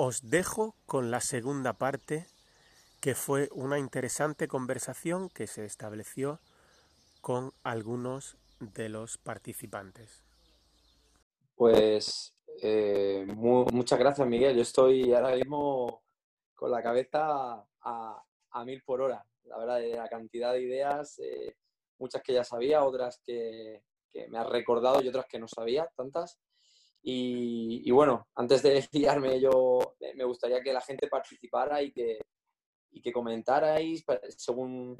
os dejo con la segunda parte, que fue una interesante conversación que se estableció con algunos de los participantes. Pues eh, muchas gracias, Miguel. Yo estoy ahora mismo con la cabeza a, mil por hora. La verdad, de la cantidad de ideas, eh, muchas que ya sabía, otras que, me has recordado y otras que no sabía, tantas. Y, bueno, antes de guiarme, yo me gustaría que la gente participara y que, y que comentarais según,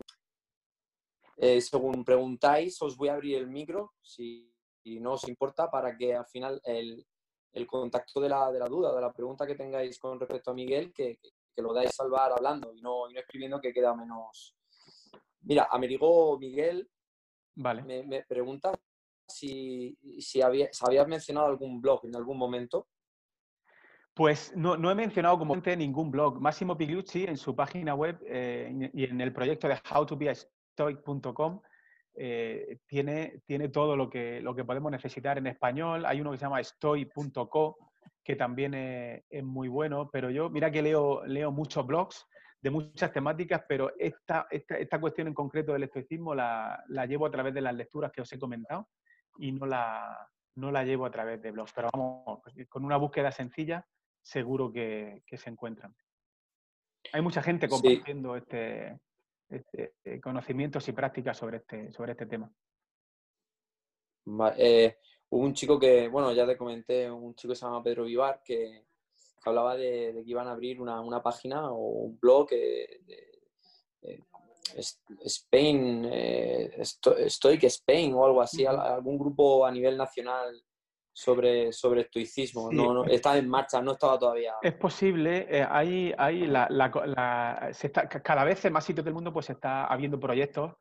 eh, según preguntáis. Os voy a abrir el micro, si, no os importa, para que al final el, el contacto de la, de la, duda, de la pregunta que tengáis con respecto a Miguel, que, que, lo dais salvar hablando y no, y no escribiendo que queda menos. Mira, Amerigo Miguel vale. me, me pregunta si, si habías mencionado algún blog en algún momento. Pues no, no he mencionado como ningún blog. Máximo Pigliucci en su página web eh, y en el proyecto de howtobeastoic.com eh, tiene, tiene todo lo que, lo que podemos necesitar en español. Hay uno que se llama stoy.co, que también es, muy bueno, pero yo, mira que leo, leo muchos blogs de muchas temáticas, pero esta, esta, esta cuestión en concreto del estoicismo la, la, llevo a través de las lecturas que os he comentado y no la, no la llevo a través de blogs. Pero vamos, pues, con una búsqueda sencilla seguro que, se encuentran. Hay mucha gente compartiendo este, este, eh, conocimientos y prácticas sobre este, sobre este tema. Eh, hubo un chico que, bueno, ya te comenté, un chico que se llama Pedro Vivar, que, hablaba de, que iban a abrir una, página o un blog de, Spain, eh, Stoic Spain o algo así, algún grupo a nivel nacional sobre, sobre estoicismo. No, no, está en marcha, no estaba todavía. Es posible, eh, hay, hay la, la, se está, cada vez en más sitios del mundo pues está habiendo proyectos,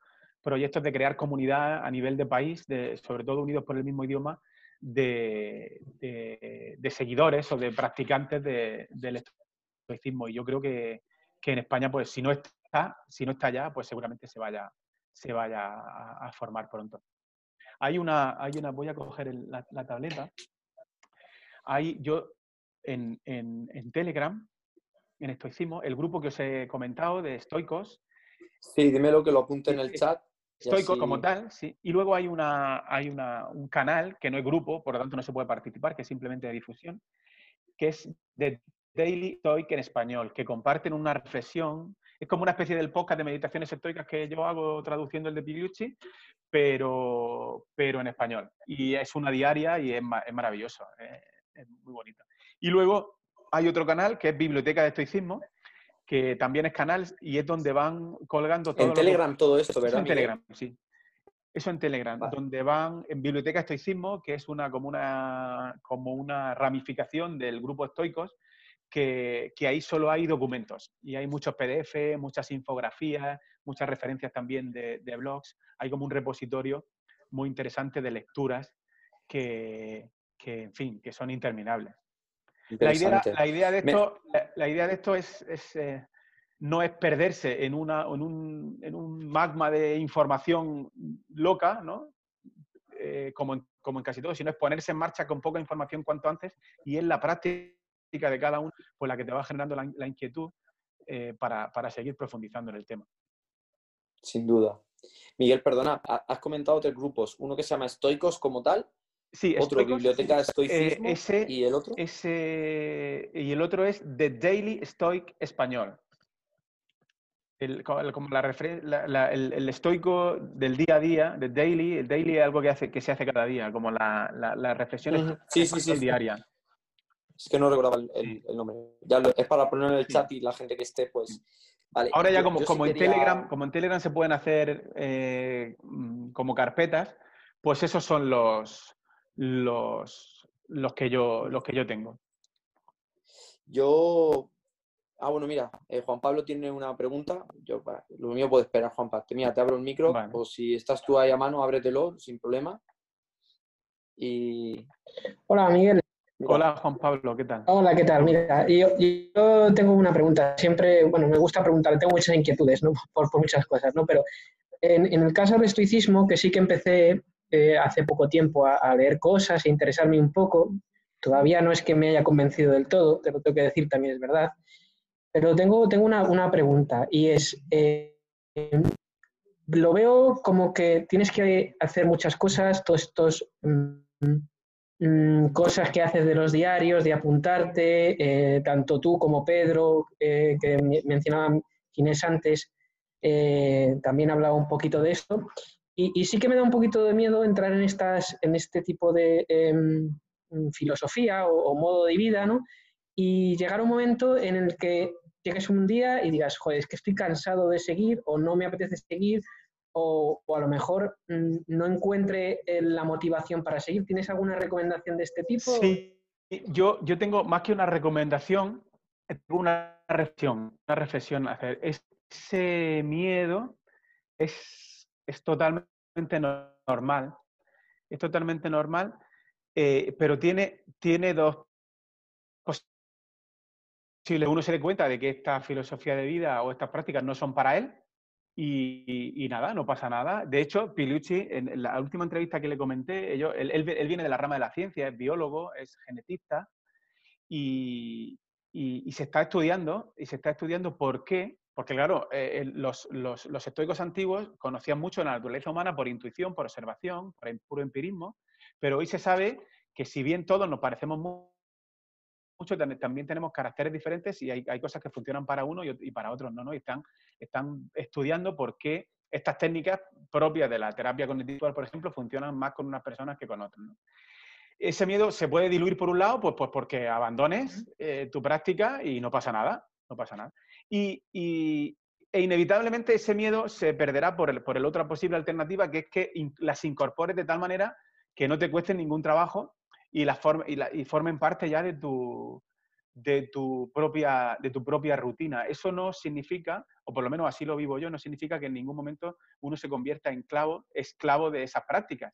proyectos de crear comunidad a nivel de país, de, sobre todo unidos por el mismo idioma, de, de, seguidores o de practicantes del estoicismo. Y yo creo que, que, en España, pues si no está, si no está ya, pues seguramente se vaya, se vaya a formar pronto. Hay una, hay una voy a coger la, tableta. Hay, yo en, Telegram, en Estoicismo, el grupo que os he comentado de estoicos. Sí, dímelo que lo apunte en el chat. Estoico como tal, sí. Y luego hay, una, hay una, un canal que no es grupo, por lo tanto no se puede participar, que es simplemente de difusión, que es de Daily Stoic en español, que comparten una reflexión. Es como una especie del podcast de meditaciones estoicas que yo hago traduciendo el de Pigliucci, pero, pero en español. Y es una diaria y es, es maravilloso, es, muy bonito. Y luego hay otro canal que es Biblioteca de Estoicismo, que también es canal y es donde van colgando todo. En Telegram todo esto, ¿verdad? en Telegram, sí. Eso en Telegram, donde van en Biblioteca Estoicismo, que es una como, una como una ramificación del grupo estoicos, que, que, ahí solo hay documentos y hay muchos PDF, muchas infografías, muchas referencias también de, blogs. Hay como un repositorio muy interesante de lecturas que, en fin, que son interminables. La idea, la idea, de esto, la, idea de esto es, eh, no es perderse en, una, en, un, en, un, magma de información loca, ¿no? Eh, como, en, como en casi todo, sino es ponerse en marcha con poca información cuanto antes y en la práctica de cada uno pues la que te va generando la, inquietud eh, para, para seguir profundizando en el tema sin duda. Miguel, perdona, has comentado tres grupos, uno que se llama Estoicos como tal, sí, otro Biblioteca de Estoicismo eh, y el otro. Ese, y el otro es The Daily Stoic Español. El, como la, el, estoico del día a día, The Daily, el daily es algo que, hace, que se hace cada día, como la, la, reflexión sí, sí, sí, diaria. Es que no recordaba el, nombre. Ya es para poner en el chat y la gente que esté, pues Ahora ya como, como en Telegram, como en Telegram se pueden hacer eh, mm, como carpetas, pues esos son los, los, los, que yo, los que yo tengo. Yo. Ah, bueno, mira, eh, Juan Pablo tiene una pregunta. Yo, lo mío puede esperar, Juan Pablo. Mira, te abro el micro, o si estás tú ahí a mano, ábretelo sin problema. Y. Hola, Miguel. Hola Juan Pablo, ¿qué tal? Hola, ¿qué tal? Mira, yo, yo, tengo una pregunta. Siempre, bueno, me gusta preguntar, tengo muchas inquietudes, ¿no? Por, muchas cosas, ¿no? Pero en, el caso del estoicismo, que sí que empecé eh, hace poco tiempo a, leer cosas e interesarme un poco, todavía no es que me haya convencido del todo, te lo tengo que decir, también es verdad. Pero tengo, tengo una, pregunta y es, eh, lo veo como que tienes que hacer muchas cosas, todos estos mm, mm, cosas que haces de los diarios, de apuntarte, eh, tanto tú como Pedro, eh, que mencionaba Ginés antes, eh, también hablaba un poquito de esto. Y, sí que me da un poquito de miedo entrar en, estas, en este tipo de em, filosofía o, o, modo de vida, ¿no? Y llegar a un momento en el que llegues un día y digas, joder, es que estoy cansado de seguir o no me apetece seguir o, a lo mejor mm, no encuentre eh, la motivación para seguir. ¿Tienes alguna recomendación de este tipo? Sí, yo, yo tengo más que una recomendación, tengo una reflexión, una reflexión hacer. Ese miedo es, es totalmente normal, es totalmente normal, eh, pero tiene, tiene dos uno se dé cuenta de que esta filosofía de vida o estas prácticas no son para él y, nada, no pasa nada. De hecho, Pilucci, en la última entrevista que le comenté, él, viene de la rama de la ciencia, es biólogo, es genetista y, se está estudiando, y se está estudiando por qué, porque claro, eh, los, los, estoicos antiguos conocían mucho la naturaleza humana por intuición, por observación, por puro empirismo, pero hoy se sabe que si bien todos nos parecemos mucho, también tenemos caracteres diferentes y hay, cosas que funcionan para uno y, para otros no, ¿no? Y están, están estudiando por qué estas técnicas propias de la terapia cognitiva, por ejemplo, funcionan más con unas personas que con otras. Ese miedo se puede diluir por un lado, pues, pues porque abandones eh, tu práctica y no pasa nada, no pasa nada. Y, e inevitablemente ese miedo se perderá por el, por el otra posible alternativa, que es que las incorpores de tal manera que no te cuesten ningún trabajo y, la y, formen parte ya de tu, de, tu propia, de tu propia rutina. Eso no significa, o por lo menos así lo vivo yo, no significa que en ningún momento uno se convierta en clavo, esclavo de esas prácticas,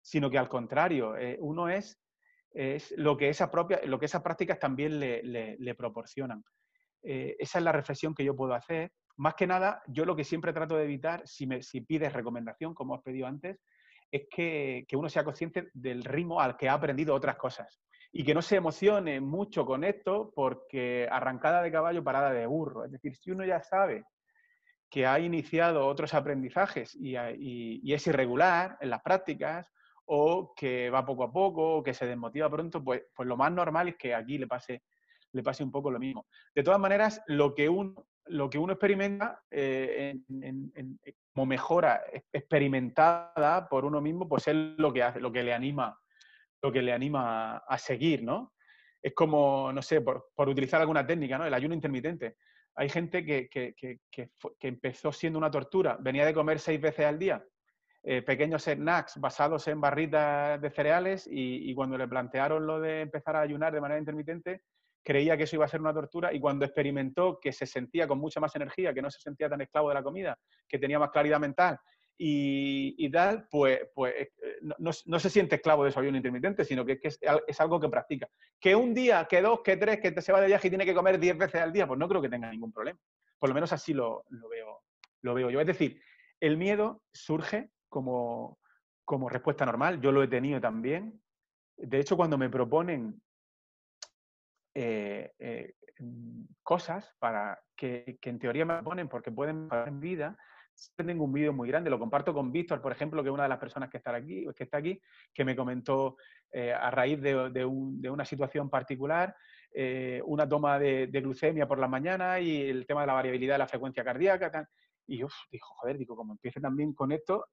sino que al contrario, eh, uno es, es lo, que esa propia, lo que esas prácticas también le, le, proporcionan. Eh, esa es la reflexión que yo puedo hacer. Más que nada, yo lo que siempre trato de evitar, si, me, si pides recomendación, como has pedido antes, es que, uno sea consciente del ritmo al que ha aprendido otras cosas y que no se emocione mucho con esto porque arrancada de caballo, parada de burro. Es decir, si uno ya sabe que ha iniciado otros aprendizajes y, es irregular en las prácticas o que va poco a poco o que se desmotiva pronto, pues, pues lo más normal es que aquí le pase, le pase un poco lo mismo. De todas maneras, lo que uno, lo que uno experimenta eh, en, como mejora experimentada por uno mismo, pues es lo que lo que le anima, lo que le anima a seguir, ¿no? Es como, no sé, por, utilizar alguna técnica, ¿no? El ayuno intermitente. Hay gente que, empezó siendo una tortura, venía de comer seis veces al día, eh, pequeños snacks basados en barritas de cereales y, cuando le plantearon lo de empezar a ayunar de manera intermitente, creía que eso iba a ser una tortura y cuando experimentó que se sentía con mucha más energía, que no se sentía tan esclavo de la comida, que tenía más claridad mental y, tal, pues, pues eh, no, se siente esclavo de su ayuno intermitente, sino que, es, algo que practica. Que un día, que dos, que tres, que se va de viaje y tiene que comer diez veces al día, pues no creo que tenga ningún problema. Por lo menos así lo, veo, lo veo yo. Es decir, el miedo surge como, como respuesta normal. Yo lo he tenido también. De hecho, cuando me proponen eh, eh, mm, cosas para que, en teoría me ponen porque pueden mejorar en vida. Tengo un vídeo muy grande, lo comparto con Víctor, por ejemplo, que es una de las personas que está aquí, que, está aquí, que me comentó eh, a raíz de, una situación particular, una toma de, glucemia por la mañana y el tema de la variabilidad de la frecuencia cardíaca. Y yo dijo, joder, digo, como empiece también con esto,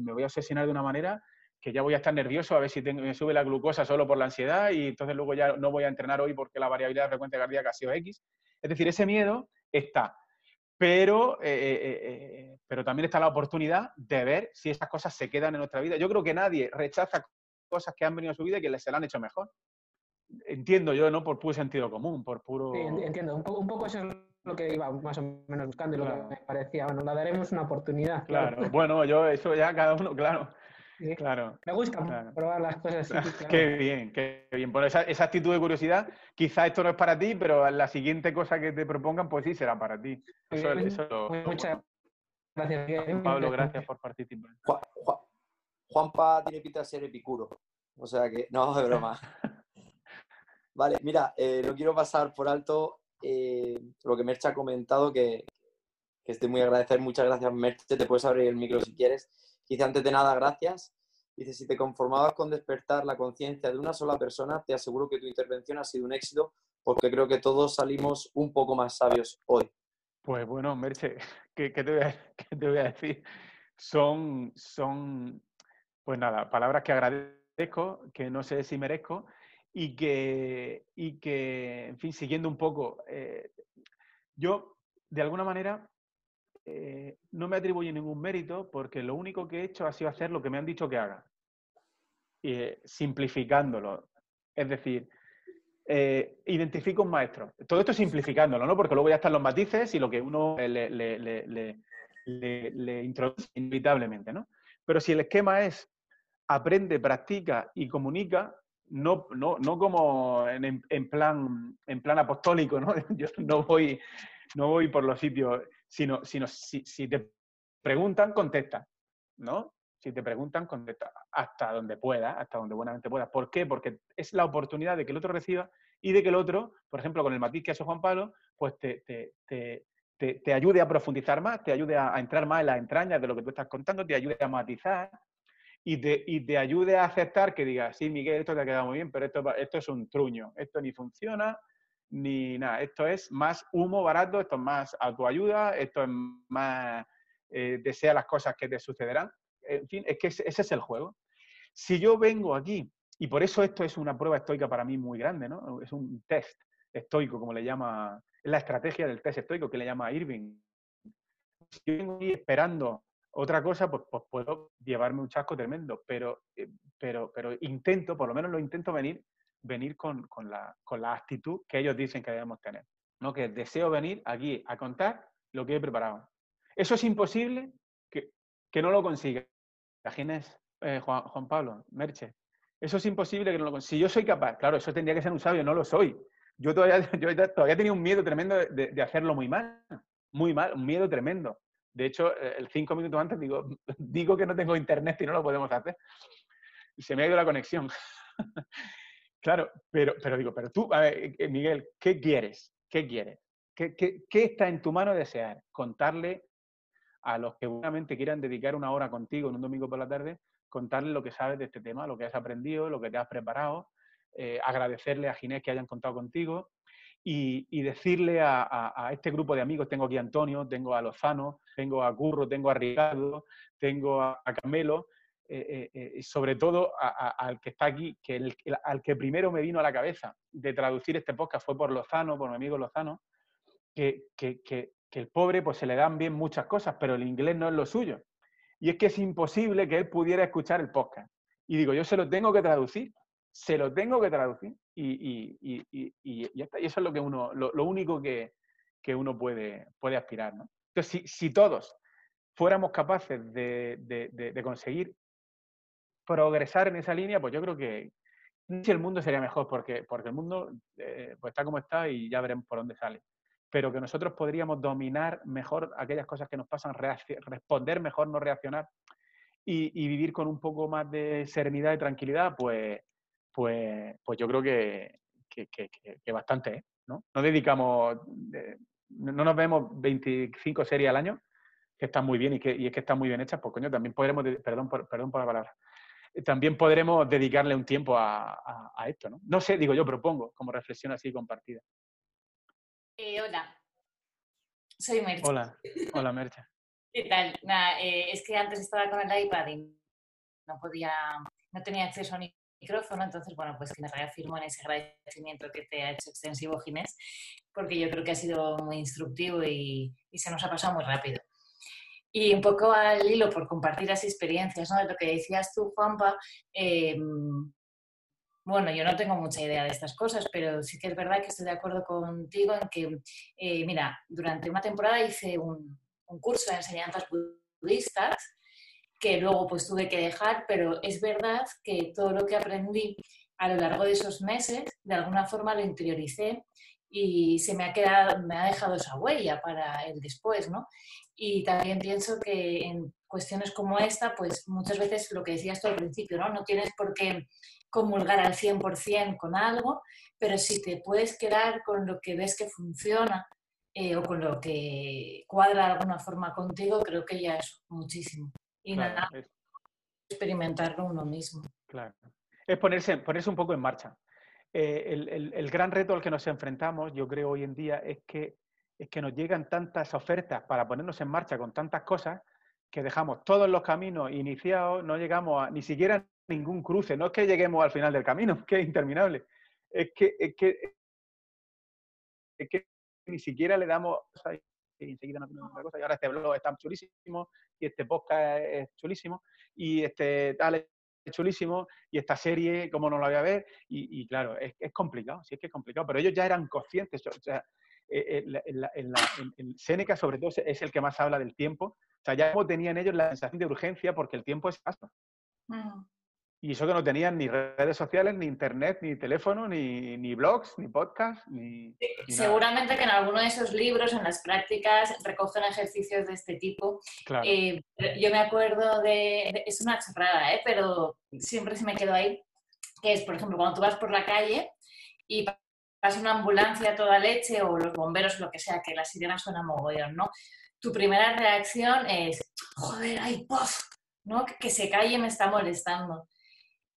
me voy a obsesionar de una manera que ya voy a estar nervioso a ver si me sube la glucosa solo por la ansiedad y entonces luego ya no voy a entrenar hoy porque la variabilidad de frecuencia cardíaca ha sido X. Es decir, ese miedo está. Pero, eh, eh, eh, pero también está la oportunidad de ver si esas cosas se quedan en nuestra vida. Yo creo que nadie rechaza cosas que han venido a su vida y que se la han hecho mejor. Entiendo yo, ¿no? Por puro sentido común, por puro... Sí, entiendo. Un, poco eso es lo que iba más o menos buscando y lo que me parecía. Bueno, le daremos una oportunidad. claro. bueno, yo eso ya cada uno, claro. Claro. Me gusta probar las cosas Qué bien, qué bien. Por esa, esa, actitud de curiosidad, quizá esto no es para ti, pero la siguiente cosa que te propongan, pues sí será para ti. Muchas gracias. Pablo, gracias por participar. Juanpa tiene pinta de ser epicuro. O sea que, no, de broma. Vale, mira, eh, no quiero pasar por alto eh, lo que Merche ha comentado, que, que estoy muy agradecido. Muchas gracias, Merche. Te puedes abrir el micro si quieres. Dice antes de nada, gracias. Dice, si te conformabas con despertar la conciencia de una sola persona, te aseguro que tu intervención ha sido un éxito porque creo que todos salimos un poco más sabios hoy. Pues bueno, Merche, ¿qué, te, voy a, qué te, voy a, decir? Son, son, pues nada, palabras que agradezco, que no sé si merezco y que, y que en fin, siguiendo un poco, eh, yo de alguna manera eh, no me atribuye ningún mérito porque lo único que he hecho ha sido hacer lo que me han dicho que haga, eh, simplificándolo. Es decir, eh, identifico un maestro. Todo esto simplificándolo, ¿no? Porque luego ya están los matices y lo que uno le, le, introduce inevitablemente, ¿no? Pero si el esquema es aprende, practica y comunica, no, no, no como en, plan, en plan apostólico, ¿no? Yo no voy, no voy por los sitios, sino, sino si, si te preguntan, contesta, ¿no? Si te preguntan, contesta hasta donde pueda, hasta donde buenamente pueda. ¿Por qué? Porque es la oportunidad de que el otro reciba y de que el otro, por ejemplo, con el matiz que ha Juan Pablo, pues te, te, ayude a profundizar más, te ayude a, entrar más en las entrañas de lo que tú estás contando, te ayude a matizar y te, y te ayude a aceptar que digas, sí, Miguel, esto te ha quedado muy bien, pero esto, esto es un truño, esto ni funciona, ni nada. Esto es más humo barato, esto es más autoayuda, esto es más eh, desea las cosas que te sucederán en fin, es que ese, es el juego. Si yo vengo aquí, y por eso esto es una prueba estoica para mí muy grande, ¿no? Es un test estoico, como le llama, es la estrategia del test estoico que le llama Irving. Si yo vengo aquí esperando otra cosa, pues, pues, puedo llevarme un chasco tremendo, pero, eh, pero, pero intento, por lo menos lo intento venir, venir con, con, la, con la actitud que ellos dicen que debemos tener. ¿no? Que deseo venir aquí a contar lo que he preparado. Eso es imposible que, que no lo consiga. Imagines, eh, Juan, Pablo, Merche, eso es imposible que no lo Si yo soy capaz, claro, eso tendría que ser un sabio, no lo soy. Yo todavía, yo todavía tenía un miedo tremendo de, hacerlo muy mal, muy mal, un miedo tremendo. De hecho, eh, el cinco minutos antes digo, digo que no tengo internet y no lo podemos hacer. Se me ha ido la conexión. claro, pero, pero digo, pero tú, a ver, eh, Miguel, ¿qué quieres? ¿Qué quieres? ¿Qué, qué, está en tu mano desear? Contarle a los que seguramente quieran dedicar una hora contigo en un domingo por la tarde, contarles lo que sabes de este tema, lo que has aprendido, lo que te has preparado, eh, agradecerle a Ginés que hayan contado contigo y, decirle a, este grupo de amigos, tengo aquí a Antonio, tengo a Lozano, tengo a Curro, tengo a Ricardo, tengo a, Camelo, eh, eh, y sobre todo al que está aquí, que al que primero me vino a la cabeza de traducir este podcast fue por Lozano, por mi amigo Lozano, que, el pobre pues se le dan bien muchas cosas, pero el inglés no es lo suyo. Y es que es imposible que él pudiera escuchar el podcast. Y digo, yo se lo tengo que traducir, se lo tengo que traducir. Y, eso es lo, que uno, lo, único que, uno puede, aspirar. Entonces, si, todos fuéramos capaces de, conseguir progresar en esa línea, pues yo creo que el mundo sería mejor, porque, porque el mundo eh, pues está como está y ya veremos por dónde sale pero que nosotros podríamos dominar mejor aquellas cosas que nos pasan, responder mejor, no reaccionar y, vivir con un poco más de serenidad y tranquilidad, pues, pues, pues yo creo que, que, bastante, ¿eh? ¿no? No dedicamos, no nos vemos 25 series al año, que están muy bien y, que, y es que están muy bien hechas, pues coño, también podremos, perdón perdón por la palabra, también podremos dedicarle un tiempo a, a esto, ¿no? No sé, digo yo, propongo como reflexión así compartida. Eh, hola, soy Mercha. Hola, hola Mercha. ¿Qué tal? Nada, eh, es que antes estaba con el iPad y no podía, no tenía acceso a un micrófono, entonces, bueno, pues que me reafirmo en ese agradecimiento que te ha hecho extensivo Ginés, porque yo creo que ha sido muy instructivo y, se nos ha pasado muy rápido. Y un poco al hilo, por compartir las experiencias, ¿no? De lo que decías tú, Juanpa, eh, bueno, yo no tengo mucha idea de estas cosas, pero sí que es verdad que estoy de acuerdo contigo en que, eh, mira, durante una temporada hice un, curso de enseñanzas budistas que luego pues tuve que dejar, pero es verdad que todo lo que aprendí a lo largo de esos meses, de alguna forma lo interioricé y se me ha quedado, me ha dejado esa huella para el después, ¿no? Y también pienso que cuestiones como esta, pues muchas veces lo que decías tú al principio, ¿no? No tienes por qué comulgar al 100% con algo, pero si te puedes quedar con lo que ves que funciona eh, o con lo que cuadra de alguna forma contigo, creo que ya es muchísimo. Y nada, experimentarlo uno mismo. Claro. Es ponerse, ponerse un poco en marcha. Eh, el, gran reto al que nos enfrentamos, yo creo, hoy en día es que, es que nos llegan tantas ofertas para ponernos en marcha con tantas cosas que dejamos todos los caminos iniciados, no llegamos a ni siquiera ningún cruce. No es que lleguemos al final del camino, que es interminable. Es que, es que, es que ni siquiera le damos y. Y ahora este blog está chulísimo, y este podcast es chulísimo, y este tal chulísimo, y esta serie, ¿cómo no la voy a ver? Y, claro, es, es, complicado, sí es que es complicado, pero ellos ya eran conscientes. O sea, eh, eh, Seneca, sobre todo, es el que más habla del tiempo. O sea, ya tenían ellos la sensación de urgencia porque el tiempo es paso. Mm. Y eso que no tenían ni redes sociales, ni internet, ni teléfono, ni, ni blogs, ni podcast, ni, Seguramente que en alguno de esos libros, en las prácticas, recogen ejercicios de este tipo. Eh, yo me acuerdo de, Es una chorrada, ¿eh? pero siempre se me quedó ahí. Que es, por ejemplo, cuando tú vas por la calle y pasa una ambulancia a toda leche o los bomberos, lo que sea, que la sirena suena mogollón, ¿no? Tu primera reacción es, joder, ay, puff, ¿no? Que, que se calle me está molestando.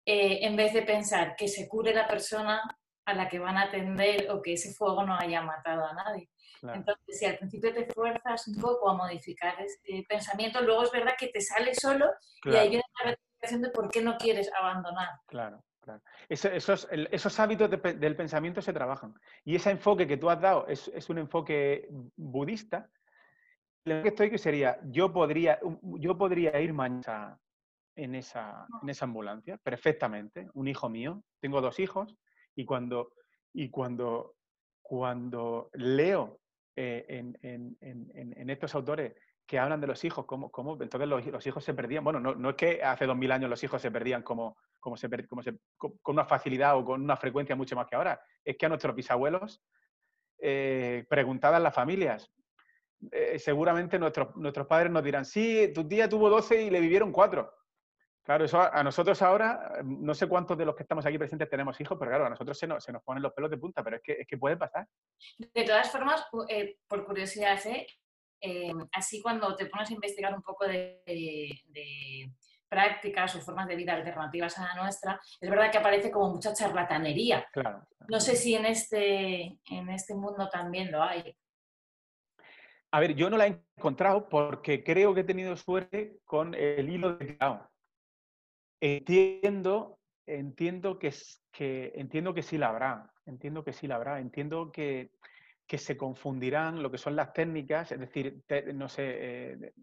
Eh, en vez de pensar que se cure la persona a la que van a atender o que ese fuego no haya matado a nadie. Entonces, si al principio te fuerzas un poco a modificar ese pensamiento, luego es verdad que te sale solo y ahí viene la reflexión de por qué no quieres abandonar. Claro, claro. esos, esos, hábitos del pensamiento se trabajan. Y ese enfoque que tú has dado es, es un enfoque budista. Lo que estoy que sería, yo podría, yo podría ir mañana en esa, en esa ambulancia, perfectamente, un hijo mío, tengo dos hijos, y cuando, y cuando, cuando leo eh, en, en, en, estos autores que hablan de los hijos, cómo, cómo entonces los, los, hijos se perdían, bueno, no, no, es que hace dos mil años los hijos se perdían como, como se, como se, con una facilidad o con una frecuencia mucho más que ahora, es que a nuestros bisabuelos eh, preguntaban las familias, eh, seguramente nuestros, nuestros padres nos dirán, sí, tu tía tuvo 12 y le vivieron cuatro. Claro, eso a, nosotros ahora, no sé cuántos de los que estamos aquí presentes tenemos hijos, pero claro, a nosotros se nos, se nos ponen los pelos de punta, pero es que, es que puede pasar. De todas formas, eh, por curiosidad, ¿eh? ¿eh? así cuando te pones a investigar un poco de, prácticas o formas de vida alternativas a la nuestra, es verdad que aparece como mucha charlatanería. Claro. No sé si en este, en este mundo también lo hay. A ver, yo no la he encontrado porque creo que he tenido suerte con el hilo de clavo. Entiendo, entiendo que, que, entiendo que sí la habrá, entiendo que sí la habrá, entiendo que, que se confundirán lo que son las técnicas, es decir, no sé, eh,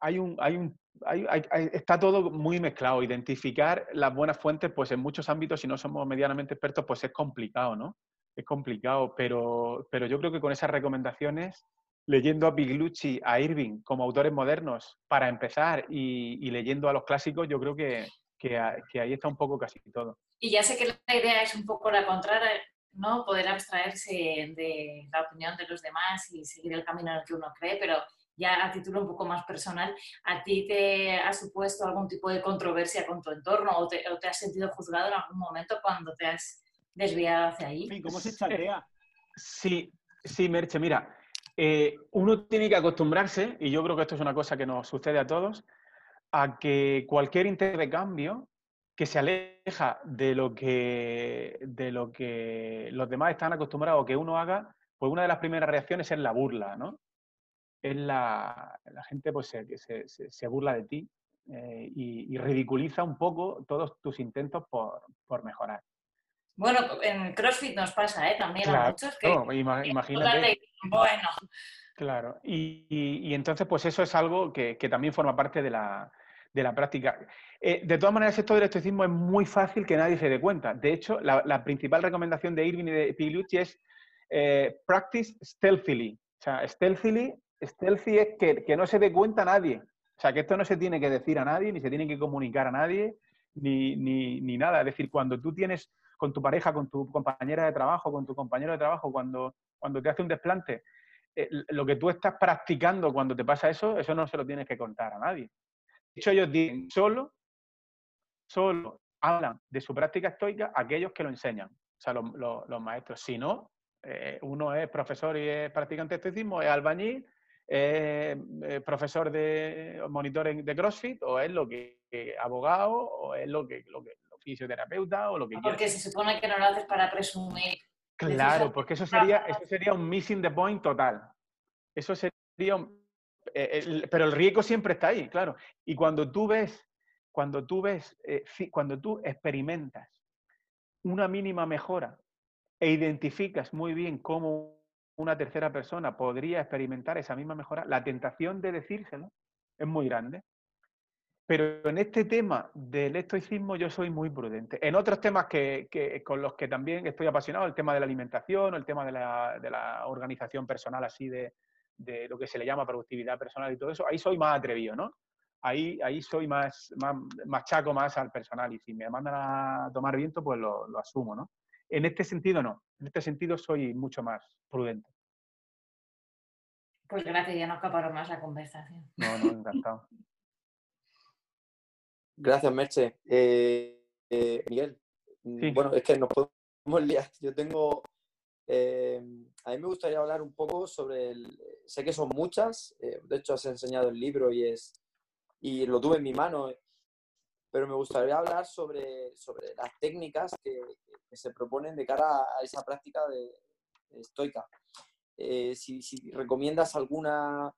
hay un, hay un, hay, está todo muy mezclado. Identificar las buenas fuentes, pues en muchos ámbitos, si no somos medianamente expertos, pues es complicado, ¿no? Es complicado, pero, pero yo creo que con esas recomendaciones leyendo a Piglucci, a Irving como autores modernos para empezar y, leyendo a los clásicos, yo creo que, que, ahí está un poco casi todo. Y ya sé que la idea es un poco la contraria, ¿no? Poder abstraerse de la opinión de los demás y seguir el camino en el que uno cree, pero ya a título un poco más personal, ¿a ti te ha supuesto algún tipo de controversia con tu entorno o te, o te has sentido juzgado en algún momento cuando te has desviado hacia ahí? ¿Cómo se chaldea? Sí, sí, Merche, mira, eh, uno tiene que acostumbrarse, y yo creo que esto es una cosa que nos sucede a todos, a que cualquier intento de cambio que se aleja de lo que, de lo que los demás están acostumbrados que uno haga, pues una de las primeras reacciones es la burla, ¿no? Es la, gente pues se, se, burla de ti eh, y, ridiculiza un poco todos tus intentos por, por mejorar. Bueno, en CrossFit nos pasa, ¿eh? También a muchos que... imagínate. Bueno. Claro, y, entonces pues eso es algo que, también forma parte de la, práctica. Eh, de todas maneras, esto del estoicismo es muy fácil que nadie se dé cuenta. De hecho, la, principal recomendación de Irving y de Pigliucci es eh, practice stealthily. O sea, stealthily, stealthy es que, que no se dé cuenta nadie. O sea, que esto no se tiene que decir a nadie, ni se tiene que comunicar a nadie, ni, ni, ni nada. Es decir, cuando tú tienes con tu pareja, con tu compañera de trabajo, con tu compañero de trabajo, cuando, cuando te hace un desplante, eh, lo que tú estás practicando cuando te pasa eso, eso no se lo tienes que contar a nadie. De hecho, ellos dicen, solo, solo hablan de su práctica estoica aquellos que lo enseñan, o sea, los, maestros. Si no, eh, uno es profesor y es practicante de estoicismo, es albañil, es profesor de monitor de CrossFit, o es lo que, abogado, o es lo que, lo que fisioterapeuta, o lo que Porque se supone que no lo haces para presumir. Claro, porque eso sería, eso sería un missing the point total. Eso sería eh, pero el riesgo siempre está ahí, claro. Y cuando tú ves, cuando tú ves, eh, cuando tú experimentas una mínima mejora e identificas muy bien cómo una tercera persona podría experimentar esa misma mejora, la tentación de decírselo es muy grande. Pero en este tema del estoicismo yo soy muy prudente. En otros temas que, con los que también estoy apasionado, el tema de la alimentación, el tema de la, de la organización personal así de, de, lo que se le llama productividad personal y todo eso, ahí soy más atrevido, ¿no? Ahí, ahí soy más, más, más chaco más al personal y si me mandan a tomar viento, pues lo, lo asumo, ¿no? En este sentido no, en este sentido soy mucho más prudente. Pues gracias, ya no escaparon más la conversación. No, no, encantado. Gracias, Merche. Eh, eh, Miguel, mm, bueno, es que nos podemos liar. Yo tengo. Eh, a mí me gustaría hablar un poco sobre. El, sé que son muchas, de hecho, has enseñado el libro y, es, y lo tuve en mi mano, pero me gustaría hablar sobre, sobre las técnicas que, se proponen de cara a esa práctica de, estoica. si, si recomiendas alguna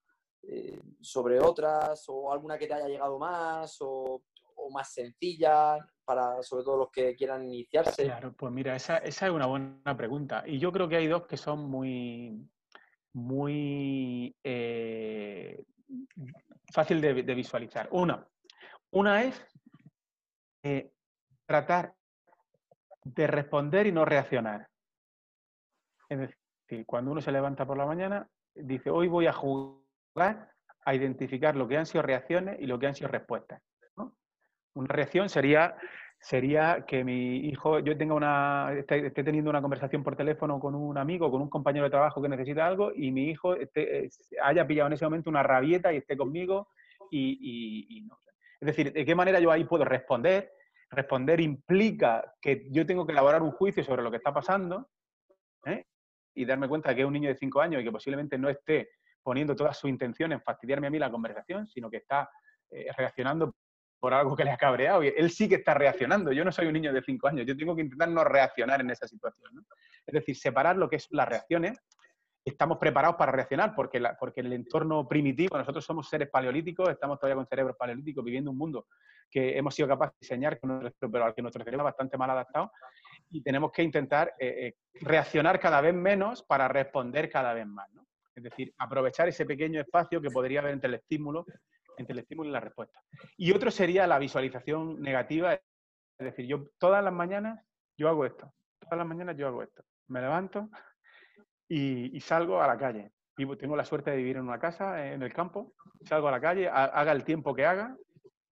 sobre otras o alguna que te haya llegado más o más sencilla para sobre todo los que quieran iniciarse? Claro, pues mira, esa, es una buena pregunta. Y yo creo que hay dos que son muy, muy eh, fácil de, visualizar. Una, una es eh, tratar de responder y no reaccionar. Es decir, cuando uno se levanta por la mañana, dice, hoy voy a jugar a identificar lo que han sido reacciones y lo que han sido respuestas. Una reacción sería, sería que mi hijo, yo tenga una, esté, teniendo una conversación por teléfono con un amigo, con un compañero de trabajo que necesita algo y mi hijo haya pillado en ese momento una rabieta y esté conmigo y, no. Es decir, ¿de qué manera yo ahí puedo responder? Responder implica que yo tengo que elaborar un juicio sobre lo que está pasando ¿eh? y darme cuenta de que es un niño de cinco años y que posiblemente no esté poniendo toda su intención en fastidiarme a mí la conversación, sino que está eh, reaccionando por algo que le ha cabreado. Él sí que está reaccionando. Yo no soy un niño de cinco años. Yo tengo que intentar no reaccionar en esa situación. Es decir, separar lo que es las reacciones. Estamos preparados para reaccionar porque, la, porque el entorno primitivo, nosotros somos seres paleolíticos, estamos todavía con cerebros paleolíticos viviendo un mundo que hemos sido capaces de diseñar, pero al que nuestro cerebro es bastante mal adaptado y tenemos que intentar eh, eh, reaccionar cada vez menos para responder cada vez más. Es decir, aprovechar ese pequeño espacio que podría haber entre el estímulo entre el estímulo y la respuesta. Y otro sería la visualización negativa, es decir, yo todas las mañanas yo hago esto, todas las mañanas yo hago esto. Me levanto y, salgo a la calle. Y tengo la suerte de vivir en una casa, en el campo, salgo a la calle, haga el tiempo que haga,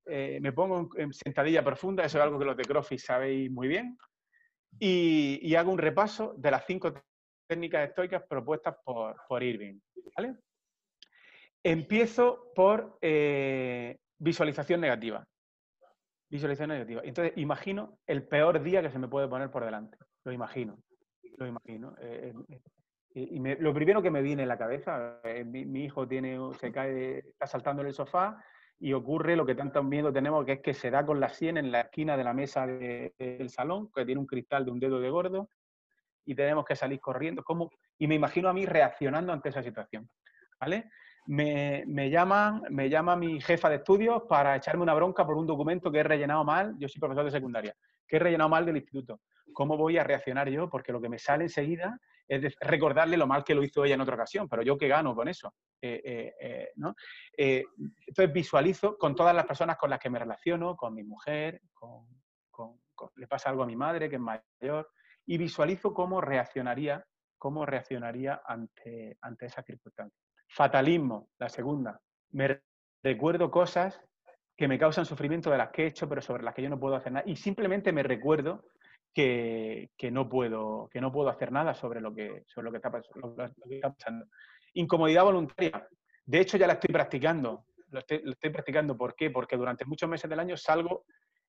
eh, me pongo en sentadilla profunda, eso es algo que los de CrossFit sabéis muy bien, y, y hago un repaso de las cinco técnicas estoicas propuestas por, por Irving. ¿vale? Empiezo por eh, visualización negativa. Visualización negativa. Entonces, imagino el peor día que se me puede poner por delante. Lo imagino. Lo imagino. Eh, eh, y lo primero que me viene en la cabeza, mi, hijo tiene, se cae, está saltando en el sofá y ocurre lo que tanto miedo tenemos, que es que se da con la sien en la esquina de la mesa del salón, que tiene un cristal de un dedo de gordo, y tenemos que salir corriendo. ¿Cómo? Y me imagino a mí reaccionando ante esa situación. ¿Vale? Me, me, me llama mi jefa de estudios para echarme una bronca por un documento que he rellenado mal, yo soy profesor de secundaria, que he rellenado mal del instituto. ¿Cómo voy a reaccionar yo? Porque lo que me sale enseguida es recordarle lo mal que lo hizo ella en otra ocasión, pero yo qué gano con eso. Eh, eh, eh, ¿no? entonces visualizo con todas las personas con las que me relaciono, con mi mujer, con, le pasa algo a mi madre que es mayor, y visualizo cómo reaccionaría, cómo reaccionaría ante, ante esa circunstancia. Fatalismo, la segunda. Me recuerdo cosas que me causan sufrimiento de las que he hecho, pero sobre las que yo no puedo hacer nada. Y simplemente me recuerdo que, no, puedo, que no puedo hacer nada sobre lo que, sobre lo que, está, pasando. Incomodidad voluntaria. De hecho, ya la estoy practicando. Lo estoy, practicando. ¿Por qué? Porque durante muchos meses del año salgo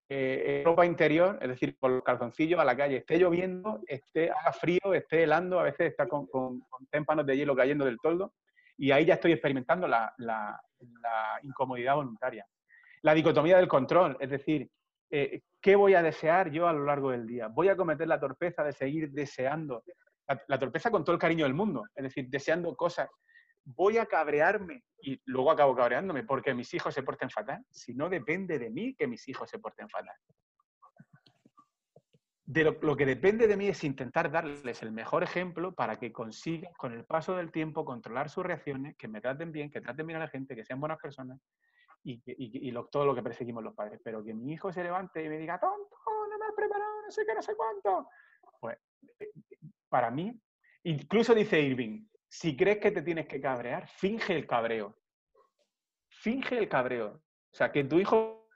eh, en ropa interior, es decir, con los calzoncillos a la calle. Esté lloviendo, esté haga frío, esté helando, a veces está con, témpanos de hielo cayendo del toldo. Y ahí ya estoy experimentando la, incomodidad voluntaria. La dicotomía del control, es decir, eh, ¿qué voy a desear yo a lo largo del día? ¿Voy a cometer la torpeza de seguir deseando? la torpeza con todo el cariño del mundo, es decir, deseando cosas voy a cabrearme y luego acabo cabreándome porque mis hijos se porten fatal, si no depende de mí que mis hijos se porten fatal. De lo, que depende de mí es intentar darles el mejor ejemplo para que consigan, con el paso del tiempo, controlar sus reacciones, que me traten bien, que traten bien a la gente, que sean buenas personas y, todo lo que perseguimos los padres. Pero que mi hijo se levante y me diga, tonto, no me has preparado, no sé qué, no sé cuánto. Pues eh, para mí, incluso dice Irving, si crees que te tienes que cabrear, finge el cabreo. Finge el cabreo. O sea, que tu hijo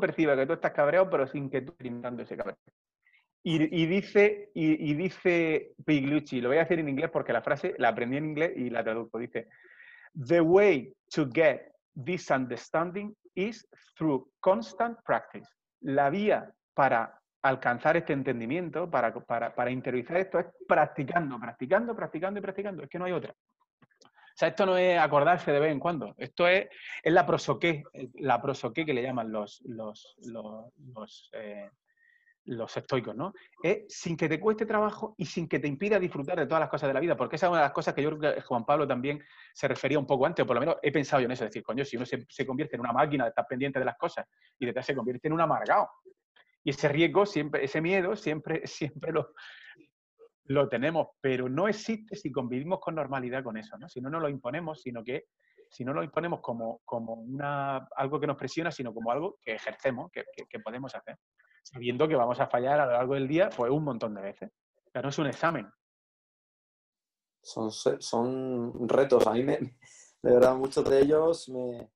perciba que tú estás cabreado, pero sin que tú estés ese cabreo. Y, dice, y, dice Piglucci, lo voy a decir en inglés porque la frase la aprendí en inglés y la traduzco. Dice, The way to get this understanding is through constant practice. La vía para alcanzar este entendimiento, para, para, interiorizar esto, es practicando, practicando, practicando y practicando. Es que no hay otra. O sea, esto no es acordarse de vez en cuando. Esto es, es la prosoqué, la prosoqué que le llaman los, los, los, eh, estoicos, ¿no? Es sin que te cueste trabajo y sin que te impida disfrutar de todas las cosas de la vida, porque esa es una de las cosas que yo creo que Juan Pablo también se refería un poco antes, o por lo menos he pensado yo en eso, es decir, coño, si uno se, convierte en una máquina de estar pendiente de las cosas y detrás se convierte en un amargado, y ese riesgo, siempre, ese miedo, siempre, siempre lo, lo tenemos, pero no existe si convivimos con normalidad con eso, ¿no? Si no nos lo imponemos, sino que si no lo imponemos como, como una, algo que nos presiona, sino como algo que ejercemos, que, podemos hacer, sabiendo que vamos a fallar a lo largo del día, pues un montón de veces. O no es un examen. Son, son retos. A mí, me, de verdad, muchos de ellos me,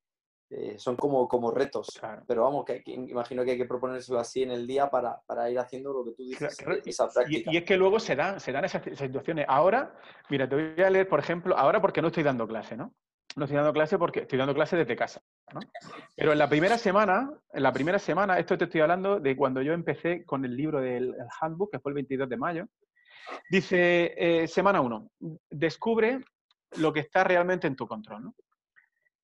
eh, son como, como retos. Pero vamos, que, imagino que hay que proponérselo así en el día para, para ir haciendo lo que tú dices, esa práctica. Y, es que luego se dan, se dan esas, situaciones. Ahora, mira, te voy a leer, por ejemplo, ahora porque no estoy dando clase, ¿no? No estoy dando clase porque estoy dando clase desde casa. Pero en la primera semana, en la primera semana, esto te estoy hablando de cuando yo empecé con el libro del Handbook, que fue el 22 de mayo, dice, eh, semana 1, descubre lo que está realmente en tu control.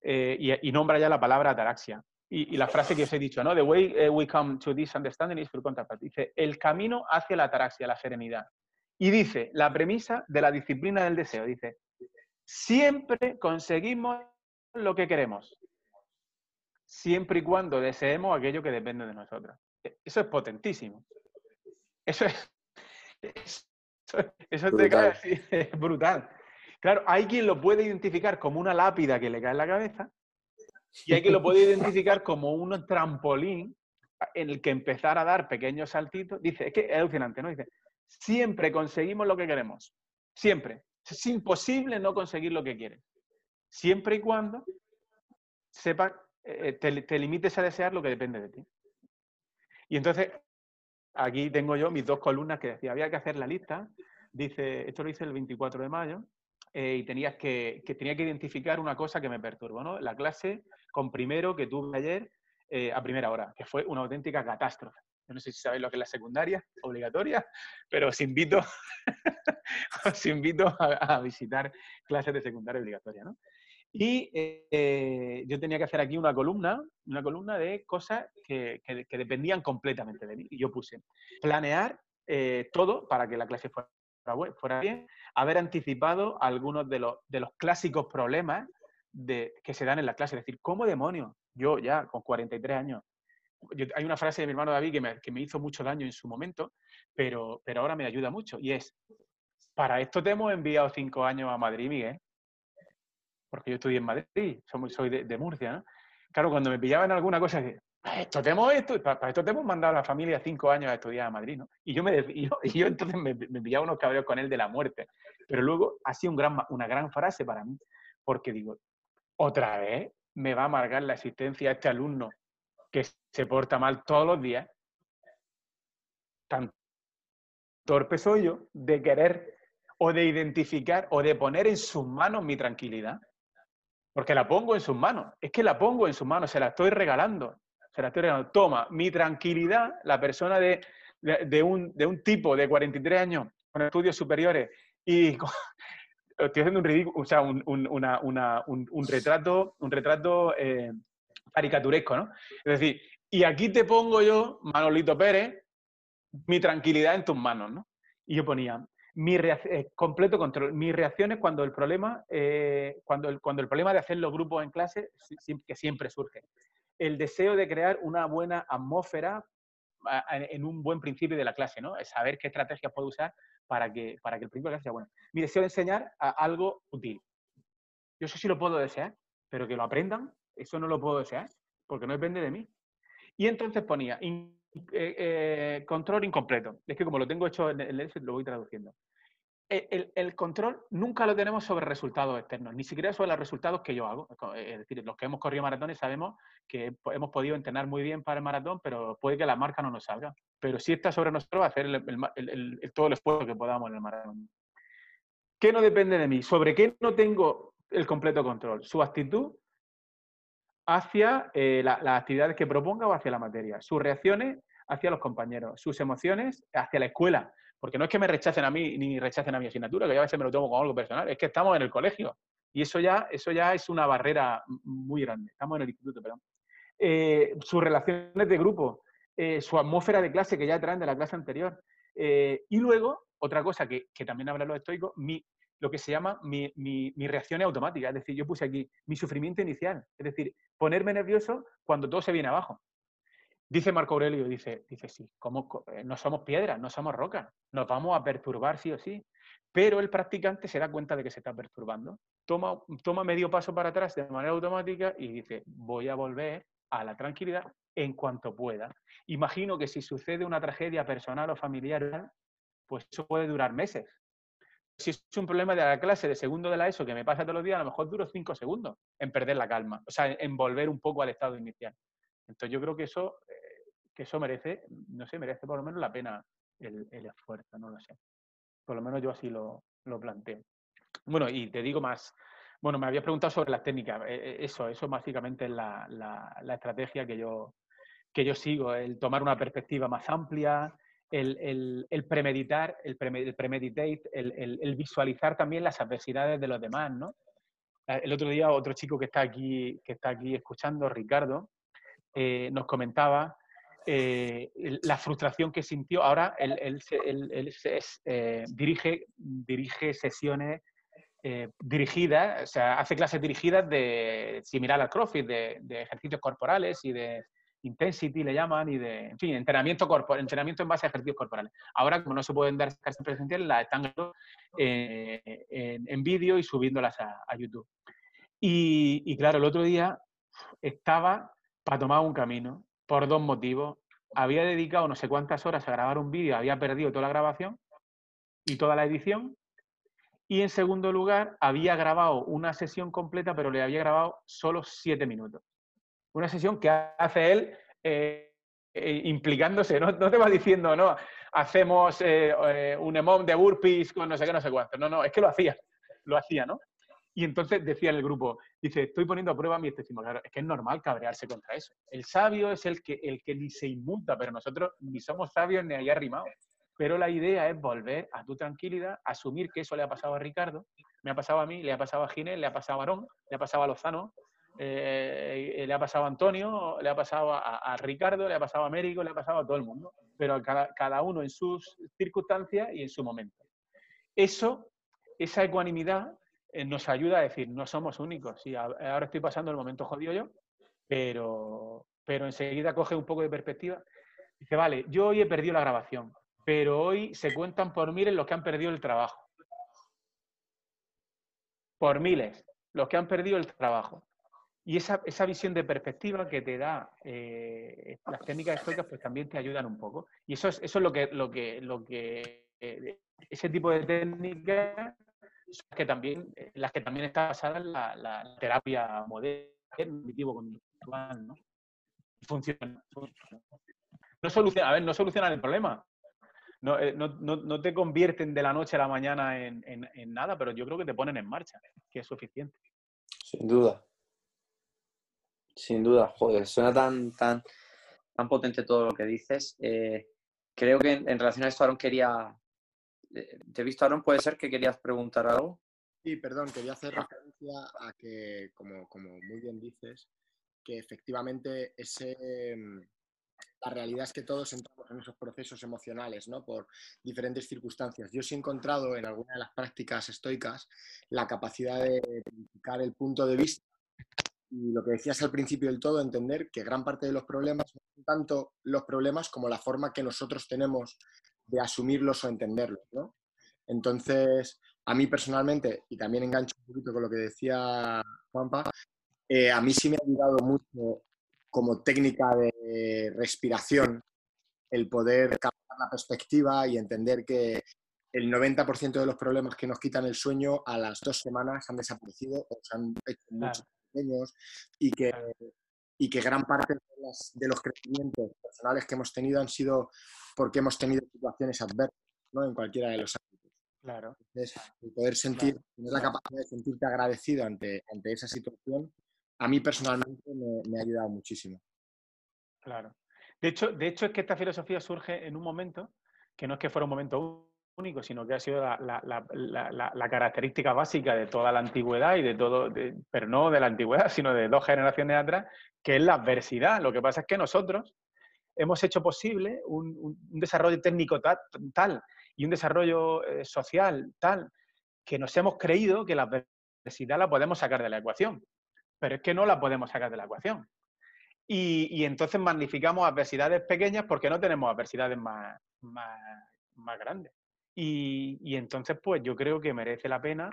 Eh, y, nombra ya la palabra ataraxia. Y, la frase que os he dicho, ¿no? The way eh, we come to this understanding is through contact. Dice, el camino hacia la ataraxia, la serenidad. Y dice, la premisa de la disciplina del deseo. Dice, siempre conseguimos lo que queremos, siempre y cuando deseemos aquello que depende de nosotros. E, eso es potentísimo. Eso es... Eso, te cae es brutal. Claro, hay quien lo puede identificar como una lápida que le cae en la cabeza y hay quien lo puede identificar como un trampolín en el que empezar a dar pequeños saltitos. Dice, es que es alucinante, ¿no? Dice, siempre conseguimos lo que queremos. Siempre. Es imposible no conseguir lo que quieres. Siempre y cuando sepa, eh, te, te limites a desear lo que depende de ti. Y entonces, aquí tengo yo mis dos columnas que decía, había que hacer la lista. Dice, esto lo hice el 24 de mayo, eh, y tenías que, tenía que identificar una cosa que me perturbó, ¿no? La clase con primero que tuve ayer eh, a primera hora, que fue una auténtica catástrofe. No sé si sabéis lo que es la secundaria obligatoria, pero os invito, os invito a, visitar clases de secundaria obligatoria, ¿no? Y eh, yo tenía que hacer aquí una columna, una columna de cosas que, que, dependían completamente de mí. Y yo puse planear todo para que la clase fuera fuera bien, haber anticipado algunos de los, de los clásicos problemas de, que se dan en la clase. Es decir, ¿cómo demonios? Yo ya con 43 años. Hay una frase de mi hermano David que me, que me, hizo mucho daño en su momento, pero, pero ahora me ayuda mucho. Y es, para esto te hemos enviado cinco años a Madrid, Miguel. Porque yo estudié en Madrid, soy, soy de, Murcia, ¿no? Claro, cuando me pillaban alguna cosa, para esto te hemos, para esto te hemos mandado a la familia cinco años a estudiar a Madrid, ¿no? Y yo, me, y yo, entonces me, pillaba unos cabreos con él de la muerte. Pero luego ha sido una gran frase para mí, porque digo, otra vez me va a amargar la existencia este alumno que se porta mal todos los días. Tan torpe soy yo de querer o de identificar o de poner en sus manos mi tranquilidad. Porque la pongo en sus manos. Es que la pongo en sus manos, se la estoy regalando. Se la estoy regalando. Toma, mi tranquilidad, la persona de, un, de un tipo de 43 años con estudios superiores y estoy haciendo un ridículo, o sea, un, retrato, un retrato eh, caricaturesco, ¿no? Es decir, y aquí te pongo yo, Manolito Pérez, mi tranquilidad en tus manos, ¿no? Y yo ponía, mi eh, completo control, mis reacciones cuando el problema, eh, cuando, el, cuando el problema de hacer los grupos en clase, que siempre surge. El deseo de crear una buena atmósfera en un buen principio de la clase, ¿no? Saber qué estrategias puedo usar para que, para que el principio de clase sea bueno. Mi deseo de enseñar algo útil. Yo eso sí lo puedo desear, pero que lo aprendan, eso no lo puedo desear, porque no depende de mí. Y entonces ponía eh, eh, control incompleto. Es que como lo tengo hecho en el lo voy traduciendo. E, el, control nunca lo tenemos sobre resultados externos, ni siquiera sobre los resultados que yo hago. Es decir, los que hemos corrido maratones sabemos que hemos podido entrenar muy bien para el maratón, pero puede que la marca no nos salga. Pero sí está sobre nosotros hacer todo el esfuerzo que podamos en el maratón. ¿Qué no depende de mí? ¿Sobre qué no tengo el completo control? Su actitud hacia eh, las actividades que proponga o hacia la materia. Sus reacciones hacia los compañeros. Sus emociones hacia la escuela porque no es que me rechacen a mí ni rechacen a mi asignatura, que yo a veces me lo tomo como algo personal, es que estamos en el colegio. Y eso ya, eso ya es una barrera muy grande. Estamos en el instituto, perdón. Eh, sus relaciones de grupo, eh, su atmósfera de clase que ya traen de la clase anterior. Eh, y luego, otra cosa que, también hablan los estoicos, mi, lo que se llama mi, mi, mi, reacción automática. Es decir, yo puse aquí mi sufrimiento inicial. Es decir, ponerme nervioso cuando todo se viene abajo. Dice Marco Aurelio, dice, dice sí, como, eh, no somos piedras, no somos rocas, nos vamos a perturbar sí o sí. Pero el practicante se da cuenta de que se está perturbando, toma, toma medio paso para atrás de manera automática y dice, voy a volver a la tranquilidad en cuanto pueda. Imagino que si sucede una tragedia personal o familiar, pues eso puede durar meses. Si es un problema de la clase de segundo de la ESO que me pasa todos los días, a lo mejor duro cinco segundos en perder la calma, o sea, en volver un poco al estado inicial. Entonces yo creo que eso que eso merece, no sé, merece por lo menos la pena el, esfuerzo, no lo sé. Por lo menos yo así lo, planteo. Bueno, y te digo más, bueno, me habías preguntado sobre las técnicas. E, e, eso, eso básicamente es la, la, estrategia que yo, que yo sigo, el tomar una perspectiva más amplia, el, premeditar, el, premeditate, el, visualizar también las adversidades de los demás, ¿no? El otro día otro chico que está aquí, que está aquí escuchando, Ricardo, eh, nos comentaba eh, la frustración que sintió. Ahora él, eh, dirige, sesiones dirigidas, o sea, hace clases dirigidas de similar al CrossFit, de, ejercicios corporales y de intensity le llaman y de, en fin, entrenamiento, entrenamiento en base a ejercicios corporales. Ahora, como no se pueden dar clases presenciales, las están en, vídeo y subiéndolas a, YouTube. Y, y claro, el otro día estaba para tomar un camino por dos motivos. Había dedicado no sé cuántas horas a grabar un vídeo, había perdido toda la grabación y toda la edición. Y en segundo lugar, había grabado una sesión completa, pero le había grabado solo siete minutos. Una sesión que hace él eh, eh, implicándose, no, te va diciendo, no, hacemos eh, un emom de burpees con no sé qué, no sé cuánto. No, no, es que lo hacía, lo hacía, ¿no? Y entonces decía en el grupo, dice, estoy poniendo a prueba mi testimonio. Claro, es que es normal cabrearse contra eso. El sabio es el que, el que ni se inmuta, pero nosotros ni somos sabios ni hay arrimados. Pero la idea es volver a tu tranquilidad, asumir que eso le ha pasado a Ricardo, me ha pasado a mí, le ha pasado a Ginés, le ha pasado a Arón, le ha pasado a Lozano, eh, le ha pasado a Antonio, le ha pasado a, Ricardo, le ha pasado a Américo, le ha pasado a todo el mundo. Pero cada, cada uno en sus circunstancias y en su momento. Eso, esa ecuanimidad eh, nos ayuda a decir, no somos únicos. Sí, ahora estoy pasando el momento jodido yo, pero, pero enseguida coge un poco de perspectiva. Dice, vale, yo hoy he perdido la grabación, pero hoy se cuentan por miles los que han perdido el trabajo. Por miles, los que han perdido el trabajo. Y esa, esa visión de perspectiva que te da eh, las técnicas estoicas, pues también te ayudan un poco. Y eso es, eso es lo que, lo que, lo que eh, ese tipo de técnicas que también, eh, las que también está basada en la, terapia moderna, cognitivo-conductual, ¿no? Funciona, No soluciona, a ver, no solucionan el problema. no, no, te convierten de la noche a la mañana en, en, nada, pero yo creo que te ponen en marcha, que es suficiente. Sin duda. Sin duda, joder, suena tan, tan, tan potente todo lo que dices. Eh, creo que en, relación a esto, Aaron quería. Eh, ¿Te he visto, Aaron? ¿Puede ser que querías preguntar algo? Sí, perdón, quería hacer referencia a que, como, como muy bien dices, que efectivamente ese, mm, la realidad es que todos entramos en esos procesos emocionales, ¿no? Por diferentes circunstancias. Yo sí he encontrado en alguna de las prácticas estoicas la capacidad de identificar el punto de vista y lo que decías al principio del todo, entender que gran parte de los problemas no son tanto los problemas como la forma que nosotros tenemos de asumirlos o entenderlos, ¿no? Entonces, a mí personalmente, y también engancho un poquito con lo que decía Juanpa, eh, a mí sí me ha ayudado mucho como técnica de respiración el poder captar la perspectiva y entender que el 90% de los problemas que nos quitan el sueño a las dos semanas han desaparecido o se han hecho muchos pequeños y que, y que gran parte de, los crecimientos personales que hemos tenido han sido porque hemos tenido situaciones adversas ¿no? en cualquiera de los ámbitos. Claro. Entonces, el poder sentir, tener la capacidad de sentirte agradecido ante, ante esa situación, a mí personalmente me, ha ayudado muchísimo. Claro. De hecho, de hecho, es que esta filosofía surge en un momento que no es que fuera un momento único, sino que ha sido la, característica básica de toda la antigüedad y de todo, pero no de la antigüedad, sino de dos generaciones atrás, que es la adversidad. Lo que pasa es que nosotros hemos hecho posible un, desarrollo técnico tal, y un desarrollo eh, social tal, que nos hemos creído que la adversidad la podemos sacar de la ecuación, pero es que no la podemos sacar de la ecuación. Y, entonces magnificamos adversidades pequeñas porque no tenemos adversidades más grandes. Y, entonces, pues yo creo que merece la pena,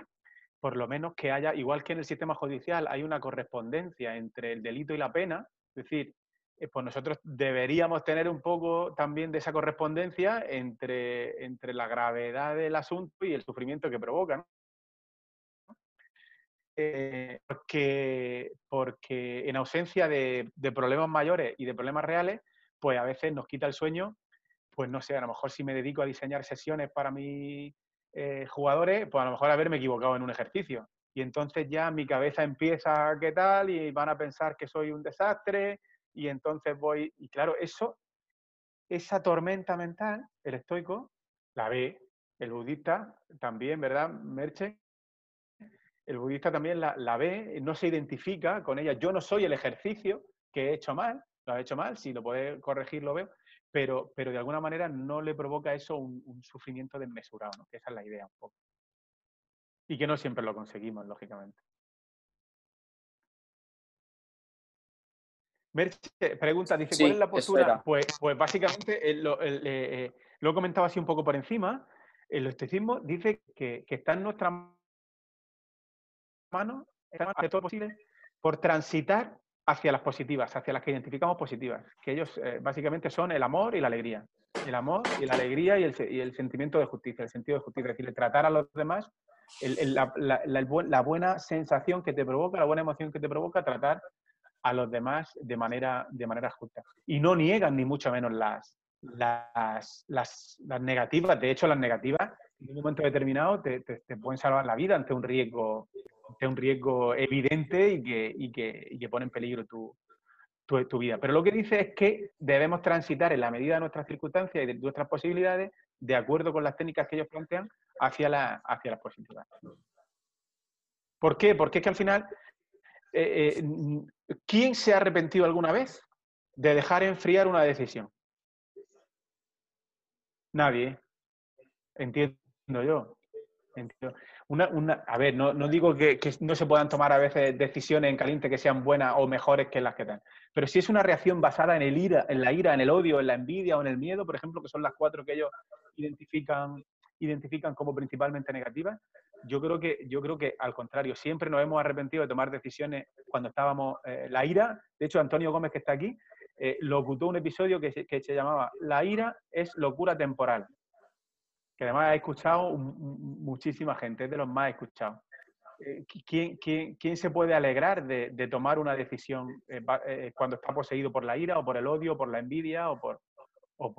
por lo menos que haya, igual que en el sistema judicial hay una correspondencia entre el delito y la pena, es decir, eh, pues nosotros deberíamos tener un poco también de esa correspondencia entre, entre la gravedad del asunto y el sufrimiento que provoca. Eh, porque, porque en ausencia de, de problemas mayores y de problemas reales, pues a veces nos quita el sueño pues no sé, a lo mejor si me dedico a diseñar sesiones para mis eh, jugadores, pues a lo mejor haberme equivocado en un ejercicio. Y entonces ya mi cabeza empieza, ¿qué tal? Y van a pensar que soy un desastre. Y entonces voy, y claro, eso, esa tormenta mental, el estoico, la ve, el budista también, ¿verdad, Merche? El budista también la, ve, no se identifica con ella. Yo no soy el ejercicio que he hecho mal, lo he hecho mal, si lo puede corregir, lo veo, pero, pero de alguna manera no le provoca eso un, sufrimiento desmesurado, ¿no? que esa es la idea un poco. Y que no siempre lo conseguimos, lógicamente. Merche pregunta, dice, ¿cuál es la postura? Pues, pues básicamente eh, lo, eh, lo, he comentado así un poco por encima. El estoicismo dice que, que está en nuestra mano, está en todo posible, por transitar hacia las positivas, hacia las que identificamos positivas, que ellos eh, básicamente son el amor y la alegría. El amor y la alegría y el, sentimiento de justicia, el sentido de justicia, es decir, tratar a los demás, la, buena sensación que te provoca, la buena emoción que te provoca tratar a los demás de manera, justa. Y no niegan ni mucho menos las, negativas, de hecho las negativas en un momento determinado te, te pueden salvar la vida ante un riesgo es un riesgo evidente y que, y que, y que pone en peligro tu, tu, tu, vida. Pero lo que dice es que debemos transitar en la medida de nuestras circunstancias y de nuestras posibilidades, de acuerdo con las técnicas que ellos plantean, hacia, la, hacia las posibilidades. ¿Por qué? Porque es que al final, eh, eh, ¿quién se ha arrepentido alguna vez de dejar enfriar una decisión? Nadie. Entiendo yo. Entiendo. Una, una, a ver, no, digo que, no se puedan tomar a veces decisiones en caliente que sean buenas o mejores que las que dan, pero si es una reacción basada en, el ira, en la ira, en el odio, en la envidia o en el miedo, por ejemplo, que son las cuatro que ellos identifican, identifican como principalmente negativas, yo creo, que, yo creo que al contrario, siempre nos hemos arrepentido de tomar decisiones cuando estábamos eh, la ira. De hecho, Antonio Gómez, que está aquí, eh, lo ocultó un episodio que se llamaba La ira es locura temporal que además ha escuchado muchísima gente, es de los más escuchados. Eh, ¿Quién, se puede alegrar de, tomar una decisión eh, eh, cuando está poseído por la ira o por el odio, o por la envidia o por, o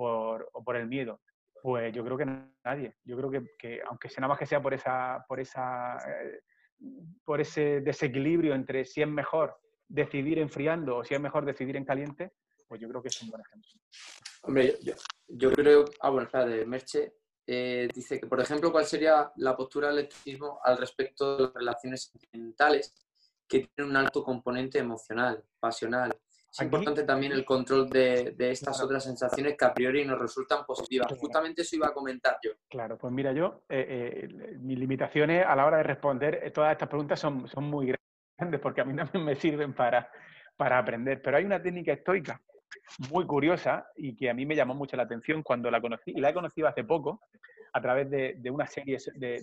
por, el miedo? Pues yo creo que nadie. Yo creo que, aunque sea nada más que sea por esa, por esa, por ese desequilibrio entre si es mejor decidir enfriando o si es mejor decidir en caliente, pues yo creo que es un buen ejemplo. Hombre, yo, creo, ah, bueno, de Merche eh, dice que, por ejemplo, ¿cuál sería la postura del electricismo al respecto de las relaciones sentimentales que tienen un alto componente emocional, pasional? Es importante también el control de, estas otras sensaciones que a priori nos resultan positivas. Justamente eso iba a comentar yo. Claro, pues mira, yo, eh, eh, mis limitaciones a la hora de responder todas estas preguntas son, son muy grandes porque a mí también me sirven para, para aprender. Pero hay una técnica estoica muy curiosa y que a mí me llamó mucho la atención cuando la conocí, y la he conocido hace poco a través de, una serie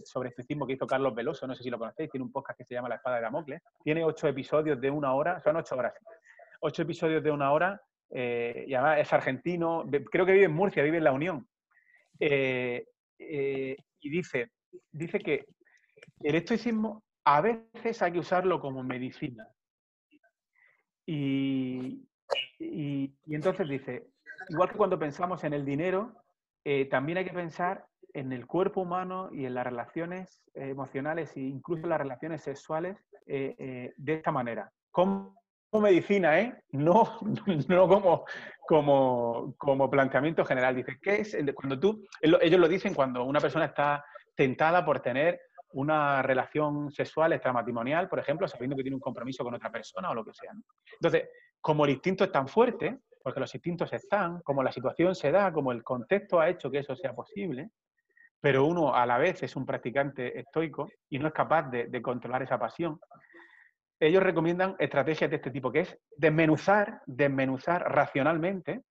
sobre estoicismo que hizo Carlos Veloso, no sé si lo conocéis, tiene un podcast que se llama La Espada de Damocles, tiene ocho episodios de una hora, son ocho horas, ocho episodios de una hora, eh, y además es argentino, creo que vive en Murcia, vive en La Unión, eh, eh, y dice, dice que el estoicismo a veces hay que usarlo como medicina. Y, y, entonces dice, igual que cuando pensamos en el dinero, eh, también hay que pensar en el cuerpo humano y en las relaciones eh, emocionales e incluso las relaciones sexuales eh, de esta manera. Como medicina, ¿eh? No, no como, como, como planteamiento general. Dice, ¿qué es? Cuando tú, ellos lo dicen cuando una persona está tentada por tener una relación sexual extramatrimonial, por ejemplo, sabiendo que tiene un compromiso con otra persona o lo que sea. Entonces, como el instinto es tan fuerte, porque los instintos están, como la situación se da, como el contexto ha hecho que eso sea posible, pero uno a la vez es un practicante estoico y no es capaz de, controlar esa pasión, ellos recomiendan estrategias de este tipo, que es desmenuzar, desmenuzar racionalmente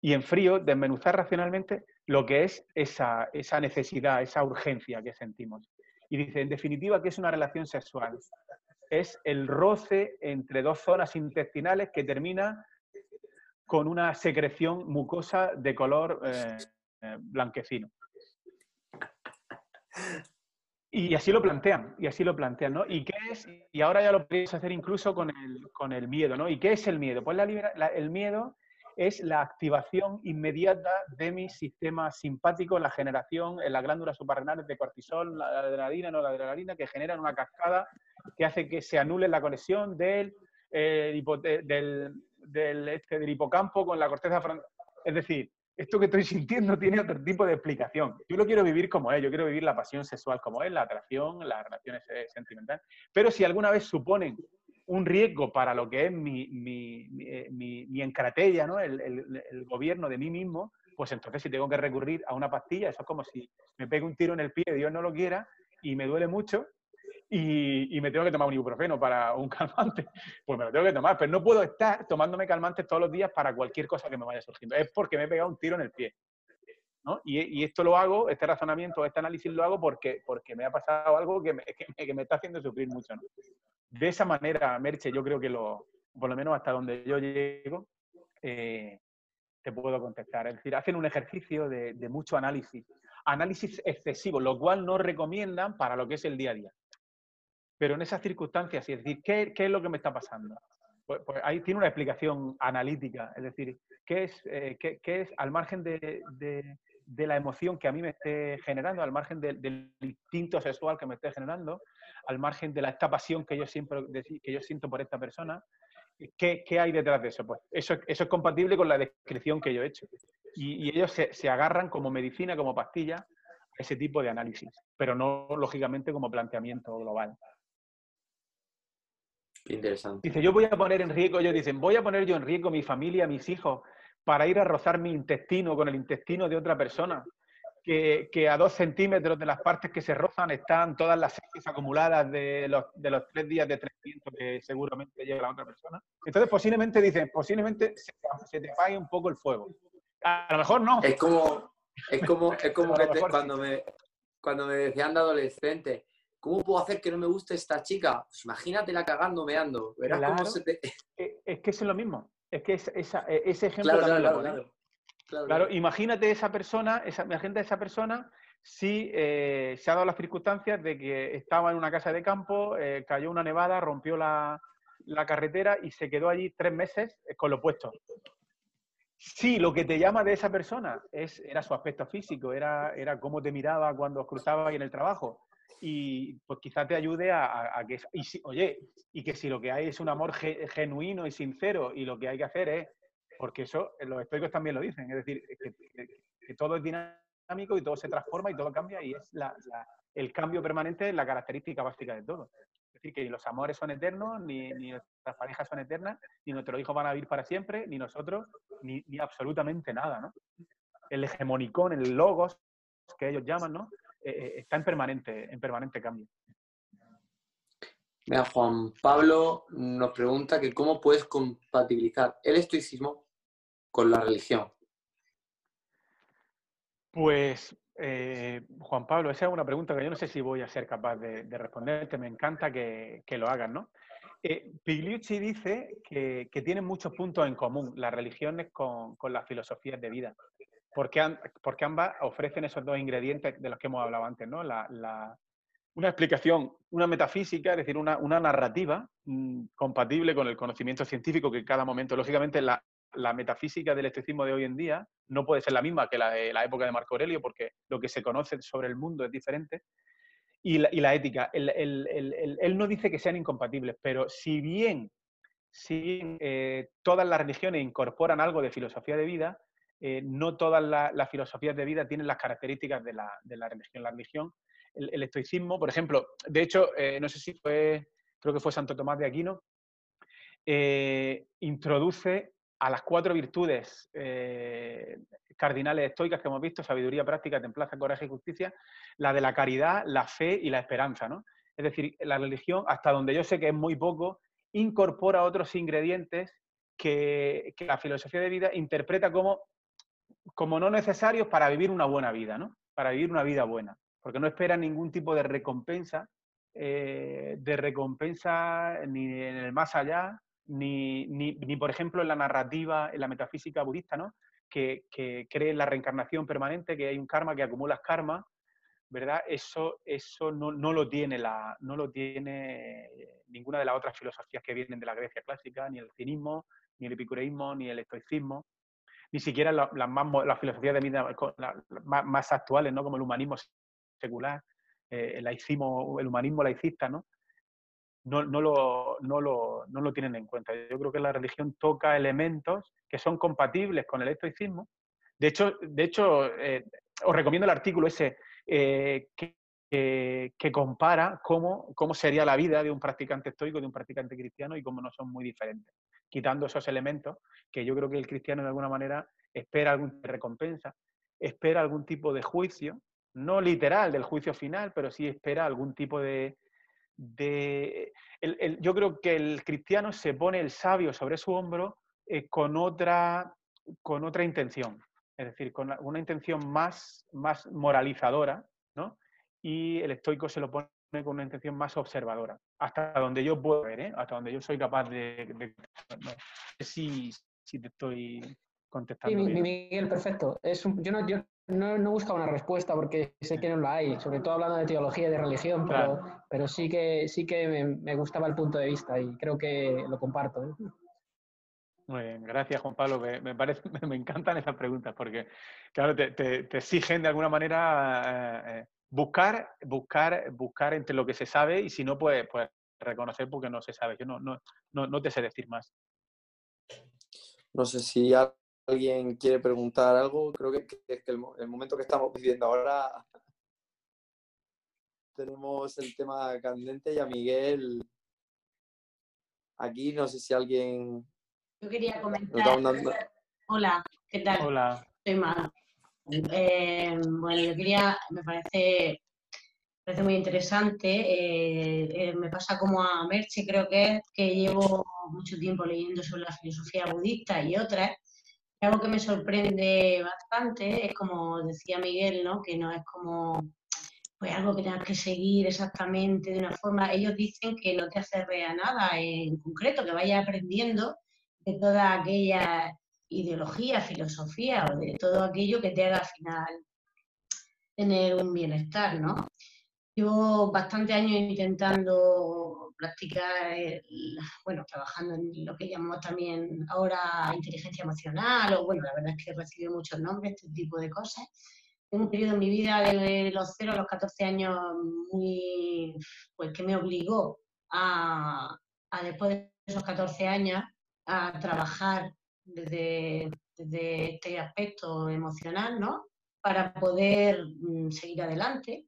y en frío, desmenuzar racionalmente lo que es esa, esa necesidad, esa urgencia que sentimos. Y dice, en definitiva, que es una relación sexual es el roce entre dos zonas intestinales que termina con una secreción mucosa de color eh, eh, blanquecino. Y así lo plantean, y así lo plantean, ¿no? ¿Y qué es? Y ahora ya lo podéis hacer incluso con el, con el miedo, ¿no? ¿Y qué es el miedo? Pues el miedo es la activación inmediata de mi sistema simpático, la generación en las glándulas suprarrenales de cortisol, la adrenalina, no la adrenalina, que generan una cascada que hace que se anule la conexión del, eh, del, este, del hipocampo con la corteza frontal. Es decir, esto que estoy sintiendo tiene otro tipo de explicación. Yo lo quiero vivir como es, yo quiero vivir la pasión sexual como es, la atracción, las relaciones eh, sentimentales. Pero si alguna vez suponen un riesgo para lo que es mi, mi, mi, mi encratella, ¿no? El, el, gobierno de mí mismo, pues entonces si tengo que recurrir a una pastilla, eso es como si me pegue un tiro en el pie, Dios no lo quiera, y me duele mucho, y, me tengo que tomar un ibuprofeno para un calmante, pues me lo tengo que tomar. Pero no puedo estar tomándome calmantes todos los días para cualquier cosa que me vaya surgiendo. Es porque me he pegado un tiro en el pie. ¿no? Y, esto lo hago, este razonamiento, este análisis lo hago porque, porque me ha pasado algo que me, que me, está haciendo sufrir mucho. de esa manera, Merche, yo creo que lo, por lo menos hasta donde yo llego, eh, te puedo contestar. Es decir, hacen un ejercicio de, mucho análisis, análisis excesivo, lo cual no recomiendan para lo que es el día a día. Pero en esas circunstancias, es decir, ¿qué, es lo que me está pasando? Pues, pues, ahí tiene una explicación analítica, es decir, ¿qué es, eh, qué, es al margen de, de, la emoción que a mí me esté generando, al margen del instinto sexual que me esté generando, al margen de la, esta pasión que yo, siempre, que yo siento por esta persona, ¿qué, qué hay detrás de eso? Pues eso, eso, es compatible con la descripción que yo he hecho. Y, ellos se, se, agarran como medicina, como pastilla, ese tipo de análisis, pero no lógicamente como planteamiento global. Interesante. Dice, yo voy a poner en riesgo, ellos dicen, voy a poner yo en riesgo mi familia, mis hijos, para ir a rozar mi intestino con el intestino de otra persona que, a dos centímetros de las partes que se rozan están todas las heces acumuladas de los, de los tres días de tratamiento que seguramente lleva la otra persona. Entonces, posiblemente dicen, posiblemente se, te apague un poco el fuego. A lo mejor no. Es como, es como, es como que cuando, me, cuando me decían de adolescente, ¿cómo puedo hacer que no me guste esta chica? Pues imagínatela cagando, meando. Verás cómo se te... Eh, es que es lo mismo. Es que esa, e, ese ejemplo claro, claro, claro, Claro, imagínate esa persona, esa, imagínate esa persona si eh, se ha dado las circunstancias de que estaba en una casa de campo, eh, cayó una nevada, rompió la, carretera y se quedó allí tres meses con lo puesto. Sí, lo que te llama de esa persona es, era su aspecto físico, era, era cómo te miraba cuando os cruzabas en el trabajo. Y pues quizá te ayude a, que... Y oye, y que si lo que hay es un amor genuino y sincero y lo que hay que hacer es... Porque eso, los estoicos también lo dicen, es decir, que, todo es dinámico y todo se transforma y todo cambia y es el cambio permanente es la característica básica de todo decir, que ni los amores son eternos, ni, ni nuestras parejas son eternas, ni nuestros hijos van a vivir para siempre, ni nosotros, ni, absolutamente nada, ¿no? El hegemonicón, el logos, que ellos llaman, ¿no? Eh, eh, está en permanente, en permanente cambio. Mira, Juan Pablo nos pregunta que cómo puedes compatibilizar el estoicismo con la religión. Pues eh, Juan Pablo, esa es una pregunta que yo no sé si voy a ser capaz de, responderte. Me encanta que, lo hagan, ¿no? Eh, Pigliucci dice que, tienen muchos puntos en común las religiones con, las filosofías de vida, porque, porque, ambas ofrecen esos dos ingredientes de los que hemos hablado antes, ¿no? una explicación, una metafísica, es decir, una, narrativa mm, compatible con el conocimiento científico que en cada momento, lógicamente, la, la metafísica del estoicismo de hoy en día no puede ser la misma que la de la época de Marco Aurelio, porque lo que se conoce sobre el mundo es diferente. Y la, ética, él, no dice que sean incompatibles, pero si bien, si eh, todas las religiones incorporan algo de filosofía de vida, eh, no todas las filosofías de vida tienen las características de la, religión. La religión, el, estoicismo, por ejemplo, de hecho, eh, no sé si fue, creo que fue Santo Tomás de Aquino, introduce a las cuatro virtudes eh, cardinales estoicas que hemos visto, sabiduría práctica, templaza, coraje y justicia, la de la caridad, la fe y la esperanza. ¿no? Es decir, la religión, hasta donde yo sé que es muy poco, incorpora otros ingredientes que, la filosofía de vida interpreta como, como no necesarios para vivir una buena vida, ¿no? para vivir una vida buena, porque no espera ningún tipo de recompensa, eh, de recompensa ni en el más allá, ni, ni, ni, por ejemplo, en la narrativa, en la metafísica budista, ¿no? que, que, cree en la reencarnación permanente, que hay un karma, que acumulas karma, ¿verdad? Eso, eso no, no, lo tiene la, no lo tiene ninguna de las otras filosofías que vienen de la Grecia clásica, ni el cinismo, ni el epicureísmo, ni el estoicismo, ni siquiera las, más, las filosofías de vida más, más, actuales, ¿no? como el humanismo secular, eh, el humanismo laicista, ¿no? no, lo, no, lo, tienen en cuenta. Yo creo que la religión toca elementos que son compatibles con el estoicismo. De hecho, de hecho eh, os recomiendo el artículo ese eh, que, compara cómo, cómo sería la vida de un practicante estoico y de un practicante cristiano y cómo no son muy diferentes, quitando esos elementos que yo creo que el cristiano de alguna manera espera de recompensa, espera algún tipo de juicio, no literal del juicio final, pero sí espera algún tipo de, de... yo creo que el cristiano se pone el sabio sobre su hombro eh, con, otra, con otra intención, es decir, con una intención más, más moralizadora, ¿no? Y el estoico se lo pone con una intención más observadora, hasta donde yo puedo ver, ¿eh? hasta donde yo soy capaz de... no sé si, si te estoy contestando. Sí, Miguel, perfecto. Es yo, no, yo no, no busca una respuesta porque sé que no la hay, sobre todo hablando de teología y de religión, pero, pero sí que, sí que me, gustaba el punto de vista y creo que lo comparto. ¿eh? Bien, gracias Juan Pablo. Me, parece, me encantan esas preguntas porque, claro, te, exigen de alguna manera eh, eh, buscar, buscar, buscar entre lo que se sabe y si no, pues, pues reconocer porque no se sabe. Yo no, no, no, no te sé decir más. No sé si alguien quiere preguntar algo, creo que, es que el, momento que estamos viviendo ahora tenemos el tema candente y a Miguel aquí, no sé si alguien... Yo quería comentar... Hola, ¿qué tal? Hola. Soy Mar. Eh, bueno, yo quería, me parece, parece muy interesante. Eh, eh, me pasa como a Merche, creo que es que llevo mucho tiempo leyendo sobre la filosofía budista y otras, algo que me sorprende bastante es como decía Miguel, ¿no? Que no es como pues algo que tengas que seguir exactamente de una forma. Ellos dicen que no te hace a nada en concreto, que vayas aprendiendo de toda aquella ideología, filosofía o de todo aquello que te haga al final tener un bienestar, ¿no? Llevo bastante años intentando practicar, bueno, trabajando en lo que llamamos también ahora inteligencia emocional, o bueno, la verdad es que he recibido muchos nombres, este tipo de cosas. Tengo un periodo en mi vida de los 0 a los 14 años muy, pues que me obligó a, a después de esos 14 años a trabajar desde, desde este aspecto emocional, ¿no? Para poder mm, seguir adelante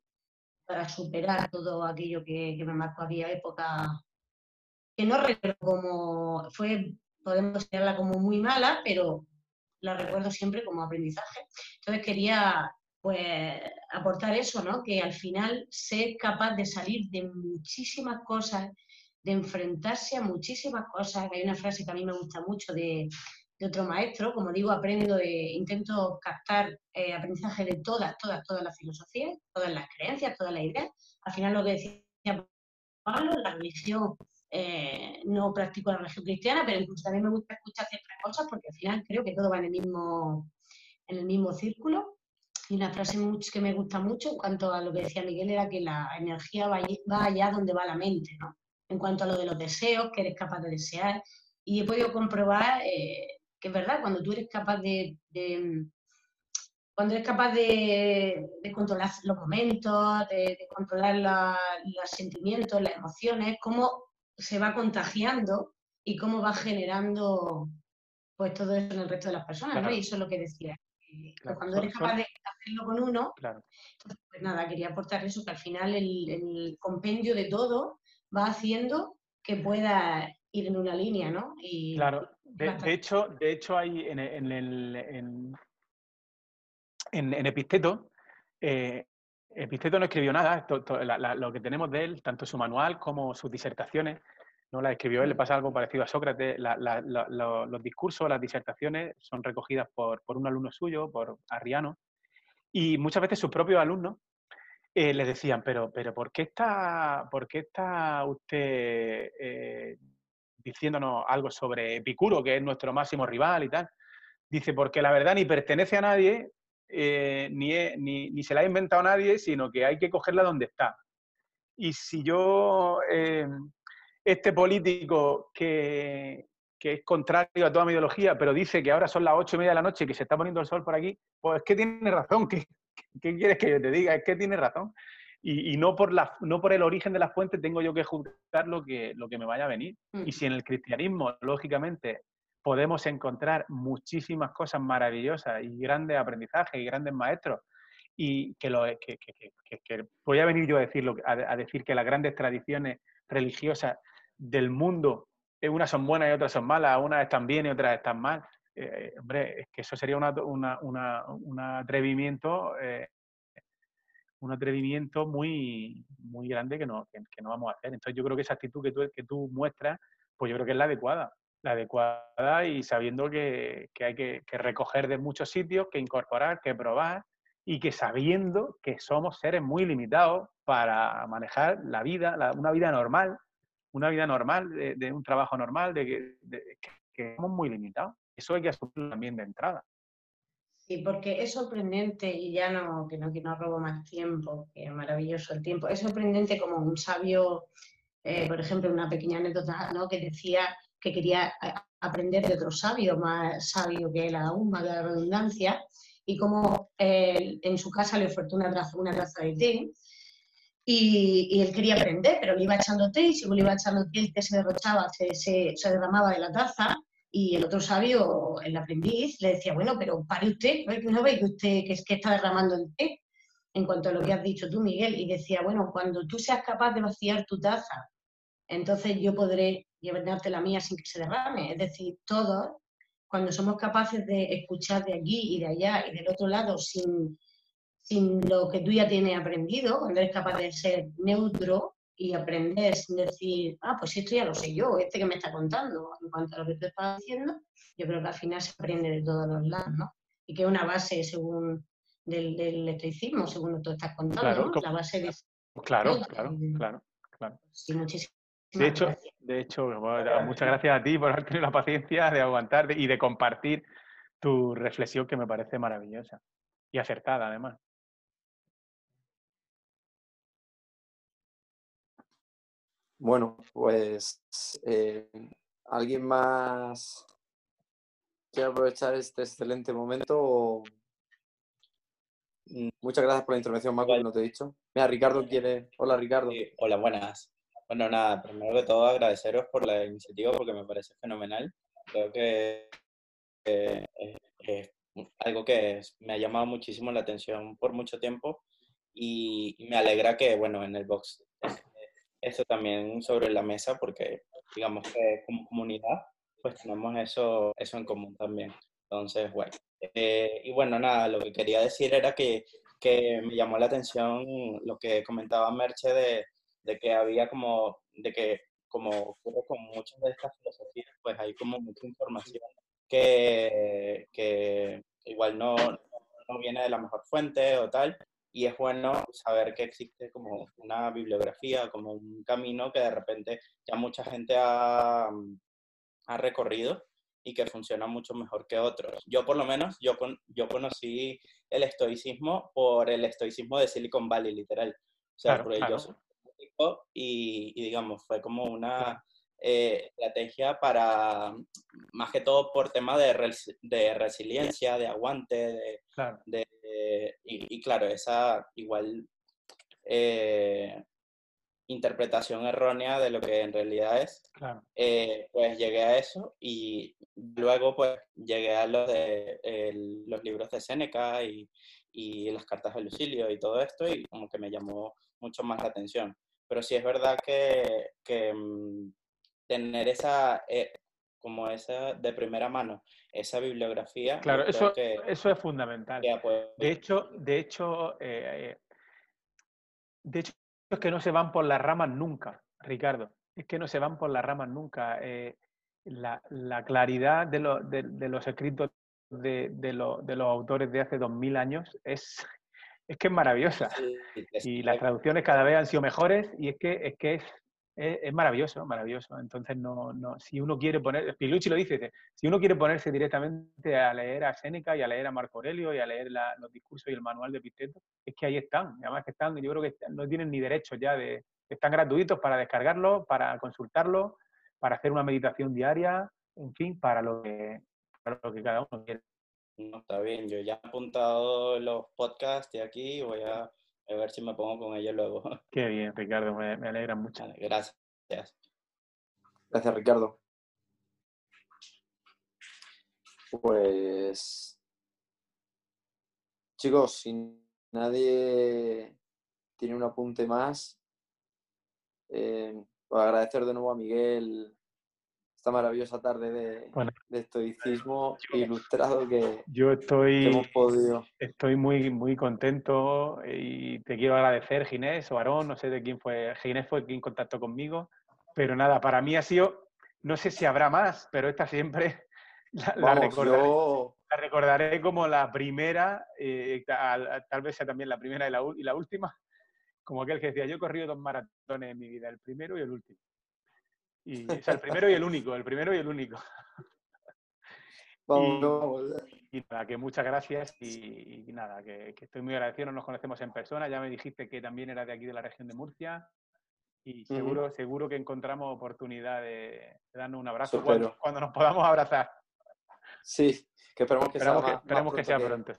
para superar todo aquello que, me marcó aquella época, que no recuerdo como, fue, podemos considerarla como muy mala, pero la recuerdo siempre como aprendizaje. Entonces quería pues aportar eso, ¿no? Que al final ser capaz de salir de muchísimas cosas, de enfrentarse a muchísimas cosas. Hay una frase que a mí me gusta mucho de, otro maestro, como digo, aprendo de, intento captar eh, aprendizaje de todas, todas, todas las filosofías, todas las creencias, todas las ideas. Al final lo que decía Pablo, la religión, eh, no practico la religión cristiana, pero incluso también me gusta escuchar ciertas cosas porque al final creo que todo va en el mismo, en el mismo círculo. Y una frase que me gusta mucho en cuanto a lo que decía Miguel era que la energía va, allá donde va la mente, ¿no? En cuanto a lo de los deseos, que eres capaz de desear. Y he podido comprobar eh, que es verdad, cuando tú eres capaz de, cuando eres capaz de, controlar los momentos, de, controlar los sentimientos, las emociones, cómo se va contagiando y cómo va generando pues todo eso en el resto de las personas, ¿no? Y eso es lo que decía. cuando eres capaz de hacerlo con uno, entonces, pues nada, quería aportar eso, que al final el, el compendio de todo va haciendo que pueda ir en una línea, ¿no? Y, claro, de, hecho, de hecho hay en, en, en, en Episteto, eh, Episteto no escribió nada, lo que tenemos de él, tanto su manual como sus disertaciones, no la escribió él, le pasa algo parecido a Sócrates, los discursos, las disertaciones son recogidas por, por, un alumno suyo, por Arriano, y muchas veces sus propios alumnos eh, les decían, pero, pero ¿por, qué está, ¿por qué está usted eh, diciéndonos algo sobre Epicuro, que es nuestro máximo rival y tal. Dice, porque la verdad ni pertenece a nadie, eh, ni, ni, se la ha inventado nadie, sino que hay que cogerla donde está. Y si yo, eh, este político que, que, es contrario a toda mi ideología, pero dice que ahora son las ocho y media de la noche y que se está poniendo el sol por aquí, pues es que tiene razón. ¿Qué, qué quieres que yo te diga? Es que tiene razón y, no, por la, no por el origen de la fuente tengo yo que juzgar lo que, lo que me vaya a venir. Y mm. si en el cristianismo, lógicamente, podemos encontrar muchísimas cosas maravillosas y grandes aprendizajes y grandes maestros, y que, lo, que, voy a venir yo a, decirlo, a, decir que las grandes tradiciones religiosas del mundo, unas son buenas y otras son malas, unas están bien y otras están mal. Eh, hombre, es que eso sería una, un atrevimiento eh, un atrevimiento muy, muy grande que no, que, no vamos a hacer. Entonces yo creo que esa actitud que tú, que tú muestras, pues yo creo que es la adecuada. La adecuada y sabiendo que, que hay que, que, recoger de muchos sitios, que incorporar, que probar y que sabiendo que somos seres muy limitados para manejar la vida, una vida normal, una vida normal, de, un trabajo normal, de, que somos muy limitados. Eso hay que asumirlo también de entrada. Sí, porque es sorprendente, y ya no, que no, que no robo más tiempo, que maravilloso el tiempo, es sorprendente como un sabio, eh, por ejemplo, una pequeña anécdota, ¿no? que decía que quería eh, aprender de otro sabio, más sabio que él aún, más de la redundancia, y como eh, en su casa le ofertó una taza, una taza de té, y, y, él quería aprender, pero le iba echando té, y según le iba echando té, el té se derrochaba, se, se, se derramaba de la taza, y el otro sabio, el aprendiz, le decía, bueno, pero pare usted, ¿no ve que usted que es que está derramando el té? En cuanto a lo que has dicho tú, Miguel, y decía, bueno, cuando tú seas capaz de vaciar tu taza, entonces yo podré llevarte la mía sin que se derrame. Es decir, todos, cuando somos capaces de escuchar de aquí y de allá y del otro lado sin, sin lo que tú ya tienes aprendido, cuando eres capaz de ser neutro, y aprender sin decir, ah, pues esto ya lo sé yo, este que me está contando, en cuanto a lo que tú estás diciendo, yo creo que al final se aprende de todos los lados, ¿no? Y que es una base según del, del estoicismo, según lo que tú estás contando, ¿no? La base de... Claro, claro, claro, claro. Sí, muchísimas de hecho, de hecho muchas gracias a ti por haber tenido la paciencia de aguantar y de compartir tu reflexión que me parece maravillosa y acertada además. Bueno, pues eh, alguien más quiere aprovechar este excelente momento. Mm, muchas gracias por la intervención, Marco, que no te he dicho. Mira, Ricardo quiere. Hola, Ricardo. hola, buenas. Bueno, nada, primero que todo agradeceros por la iniciativa porque me parece fenomenal. Creo que es, algo que me ha llamado muchísimo la atención por mucho tiempo y, me alegra que, bueno, en el box esto también sobre la mesa porque digamos que como comunidad pues tenemos eso, eso en común también. Entonces, bueno. Eh, y bueno, nada, lo que quería decir era que, que me llamó la atención lo que comentaba Merche de, de que había como, de que como ocurre con muchas de estas filosofías, pues hay como mucha información que, que igual no, no viene de la mejor fuente o tal, y es bueno saber que existe como una bibliografía, como un camino que de repente ya mucha gente ha, ha recorrido y que funciona mucho mejor que otros. Yo por lo menos, yo, yo conocí el estoicismo por el estoicismo de Silicon Valley, literal. O sea, por ellos y, y, digamos, fue como una eh, estrategia para, más que todo por tema de, de resiliencia, de aguante, de, y, claro, esa igual eh, interpretación errónea de lo que en realidad es, eh, pues llegué a eso y luego pues llegué a lo de los libros de Séneca y, y las cartas de Lucilio y todo esto y como que me llamó mucho más la atención. Pero sí es verdad que, que mm, tener esa, eh, como esa de primera mano, esa bibliografía. Claro, eso, eso es fundamental. De hecho, de hecho, eh, de hecho, es que no se van por las ramas nunca, Ricardo. Es que no se van por las ramas nunca. Eh, la, la, claridad de, lo, de, los escritos de, los autores de hace dos mil años es, es que es maravillosa. y las traducciones cada vez han sido mejores y es que es, que es es, maravilloso, maravilloso. Entonces, no, no, si uno quiere poner, Pilucci lo dice, si uno quiere ponerse directamente a leer a Séneca y a leer a Marco Aurelio y a leer los discursos y el manual de Epicteto, es que ahí están. Además que están, yo creo que no tienen ni derecho ya de, están gratuitos para descargarlo, para consultarlo, para hacer una meditación diaria, en fin, para lo que, para lo que cada uno quiere. No, está bien, yo ya he apuntado los podcasts de aquí, voy a a ver si me pongo con ella luego. Qué bien, Ricardo, me, alegra mucho. gracias. Gracias, Ricardo. Pues, chicos, si nadie tiene un apunte más, eh, pues agradecer de nuevo a Miguel esta maravillosa tarde de, estoicismo ilustrado que, yo estoy, hemos podido. Estoy muy, muy contento y te quiero agradecer, Ginés o Aarón, no sé de quién fue. Ginés fue quien contactó conmigo, pero nada, para mí ha sido, no sé si habrá más, pero esta siempre la, recordaré, como la primera, eh, tal, vez sea también la primera y la, y la última, como aquel que decía, yo he corrido dos maratones en mi vida, el primero y el último. Y, o sea, el primero y el único, el primero y el único. y, nada, que muchas gracias y, nada, que, estoy muy agradecido, no nos conocemos en persona, ya me dijiste que también era de aquí de la región de Murcia y seguro, seguro que encontramos oportunidad de, darnos un abrazo cuando, nos podamos abrazar. Sí, que esperemos que sea, que, esperemos que sea pronto.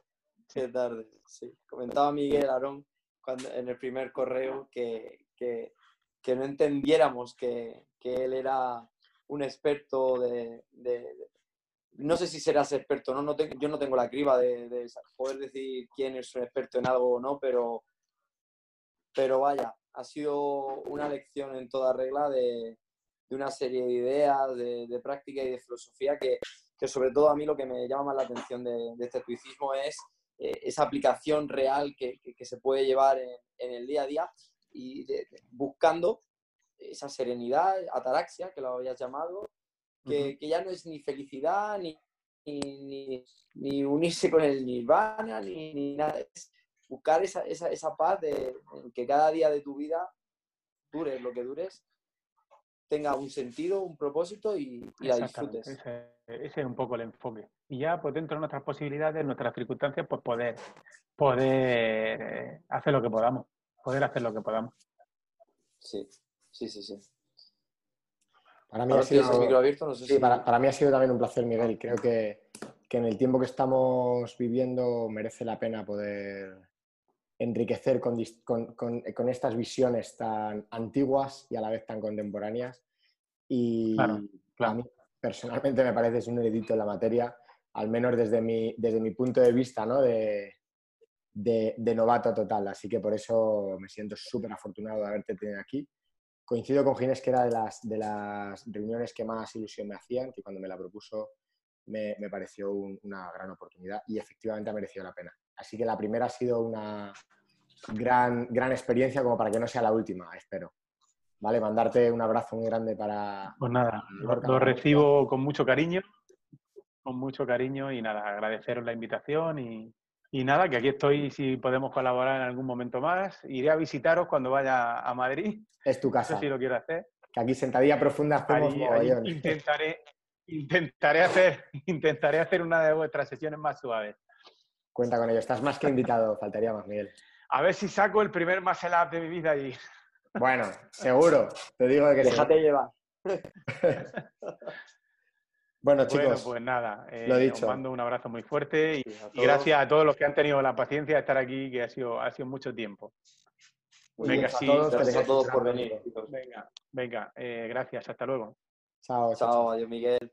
Qué tarde, sí. Comentaba Miguel Aarón cuando, en el primer correo que, que, que no entendiéramos que, que él era un experto de, no sé si serás experto, ¿no? no yo no tengo la criba de, poder decir quién es un experto en algo o no, pero, pero vaya, ha sido una lección en toda regla de, una serie de ideas, de, práctica y de filosofía que, sobre todo a mí lo que me llama más la atención de, este tuicismo es eh, esa aplicación real que, se puede llevar en, en, el día a día y buscando esa serenidad, ataraxia, que lo habías llamado, que, ya no es ni felicidad, ni, ni, unirse con el nirvana, ni, nada. Es buscar esa, esa, esa paz de que cada día de tu vida, dures lo que dures, tenga un sentido, un propósito y, la disfrutes. Ese, es un poco el enfoque. Y ya, pues dentro de nuestras posibilidades, nuestras circunstancias, pues poder, poder hacer lo que podamos, poder hacer lo que podamos. Sí, Sí, sí, sí. Para mí, Ahora ha sido, tienes el micro abierto, no sé sí, si... para, para mí ha sido también un placer, Miguel. Creo que, que en el tiempo que estamos viviendo merece la pena poder enriquecer con, con- con- con estas visiones tan antiguas y a la vez tan contemporáneas. Y Claro, claro. a mí personalmente me parece es un heredito en la materia, al menos desde mi, desde mi punto de vista, ¿no? De, de- de novato total. Así que por eso me siento súper afortunado de haberte tenido aquí. Coincido con Ginés que era de las, de las reuniones que más ilusión me hacían, que cuando me la propuso me, me pareció un- una gran oportunidad y efectivamente ha merecido la pena. Así que la primera ha sido una gran, gran experiencia como para que no sea la última, espero. Vale, mandarte un abrazo muy grande para... Pues nada, lo, Lorca, lo para recibo con mucho cariño, con mucho cariño y nada, agradeceros la invitación y, y nada, que aquí estoy si podemos colaborar en algún momento más. Iré a visitaros cuando vaya a Madrid, Es tu no casa, sé si lo quiero hacer. que aquí sentadilla profunda hacemos Allí- allí mogollón. intentaré, intentaré, hacer, intentaré hacer una de vuestras sesiones más suaves. Cuenta con ello, estás más que invitado, faltaría más, Miguel. A ver si saco el primer muscle up de mi vida allí. Bueno, seguro, te digo que sí. Déjate llevar. Bueno, Bueno, chicos, pues nada, eh, lo dicho. os mando un abrazo muy fuerte y, Sí, gracias a todos los que han tenido la paciencia de estar aquí, que ha sido, ha sido mucho tiempo. muy venga, bien, a sí, todos, Gracias a todos por venir, chicos. Venga, venga, eh, gracias, hasta luego. Chao, chao. Chao, adiós, Miguel.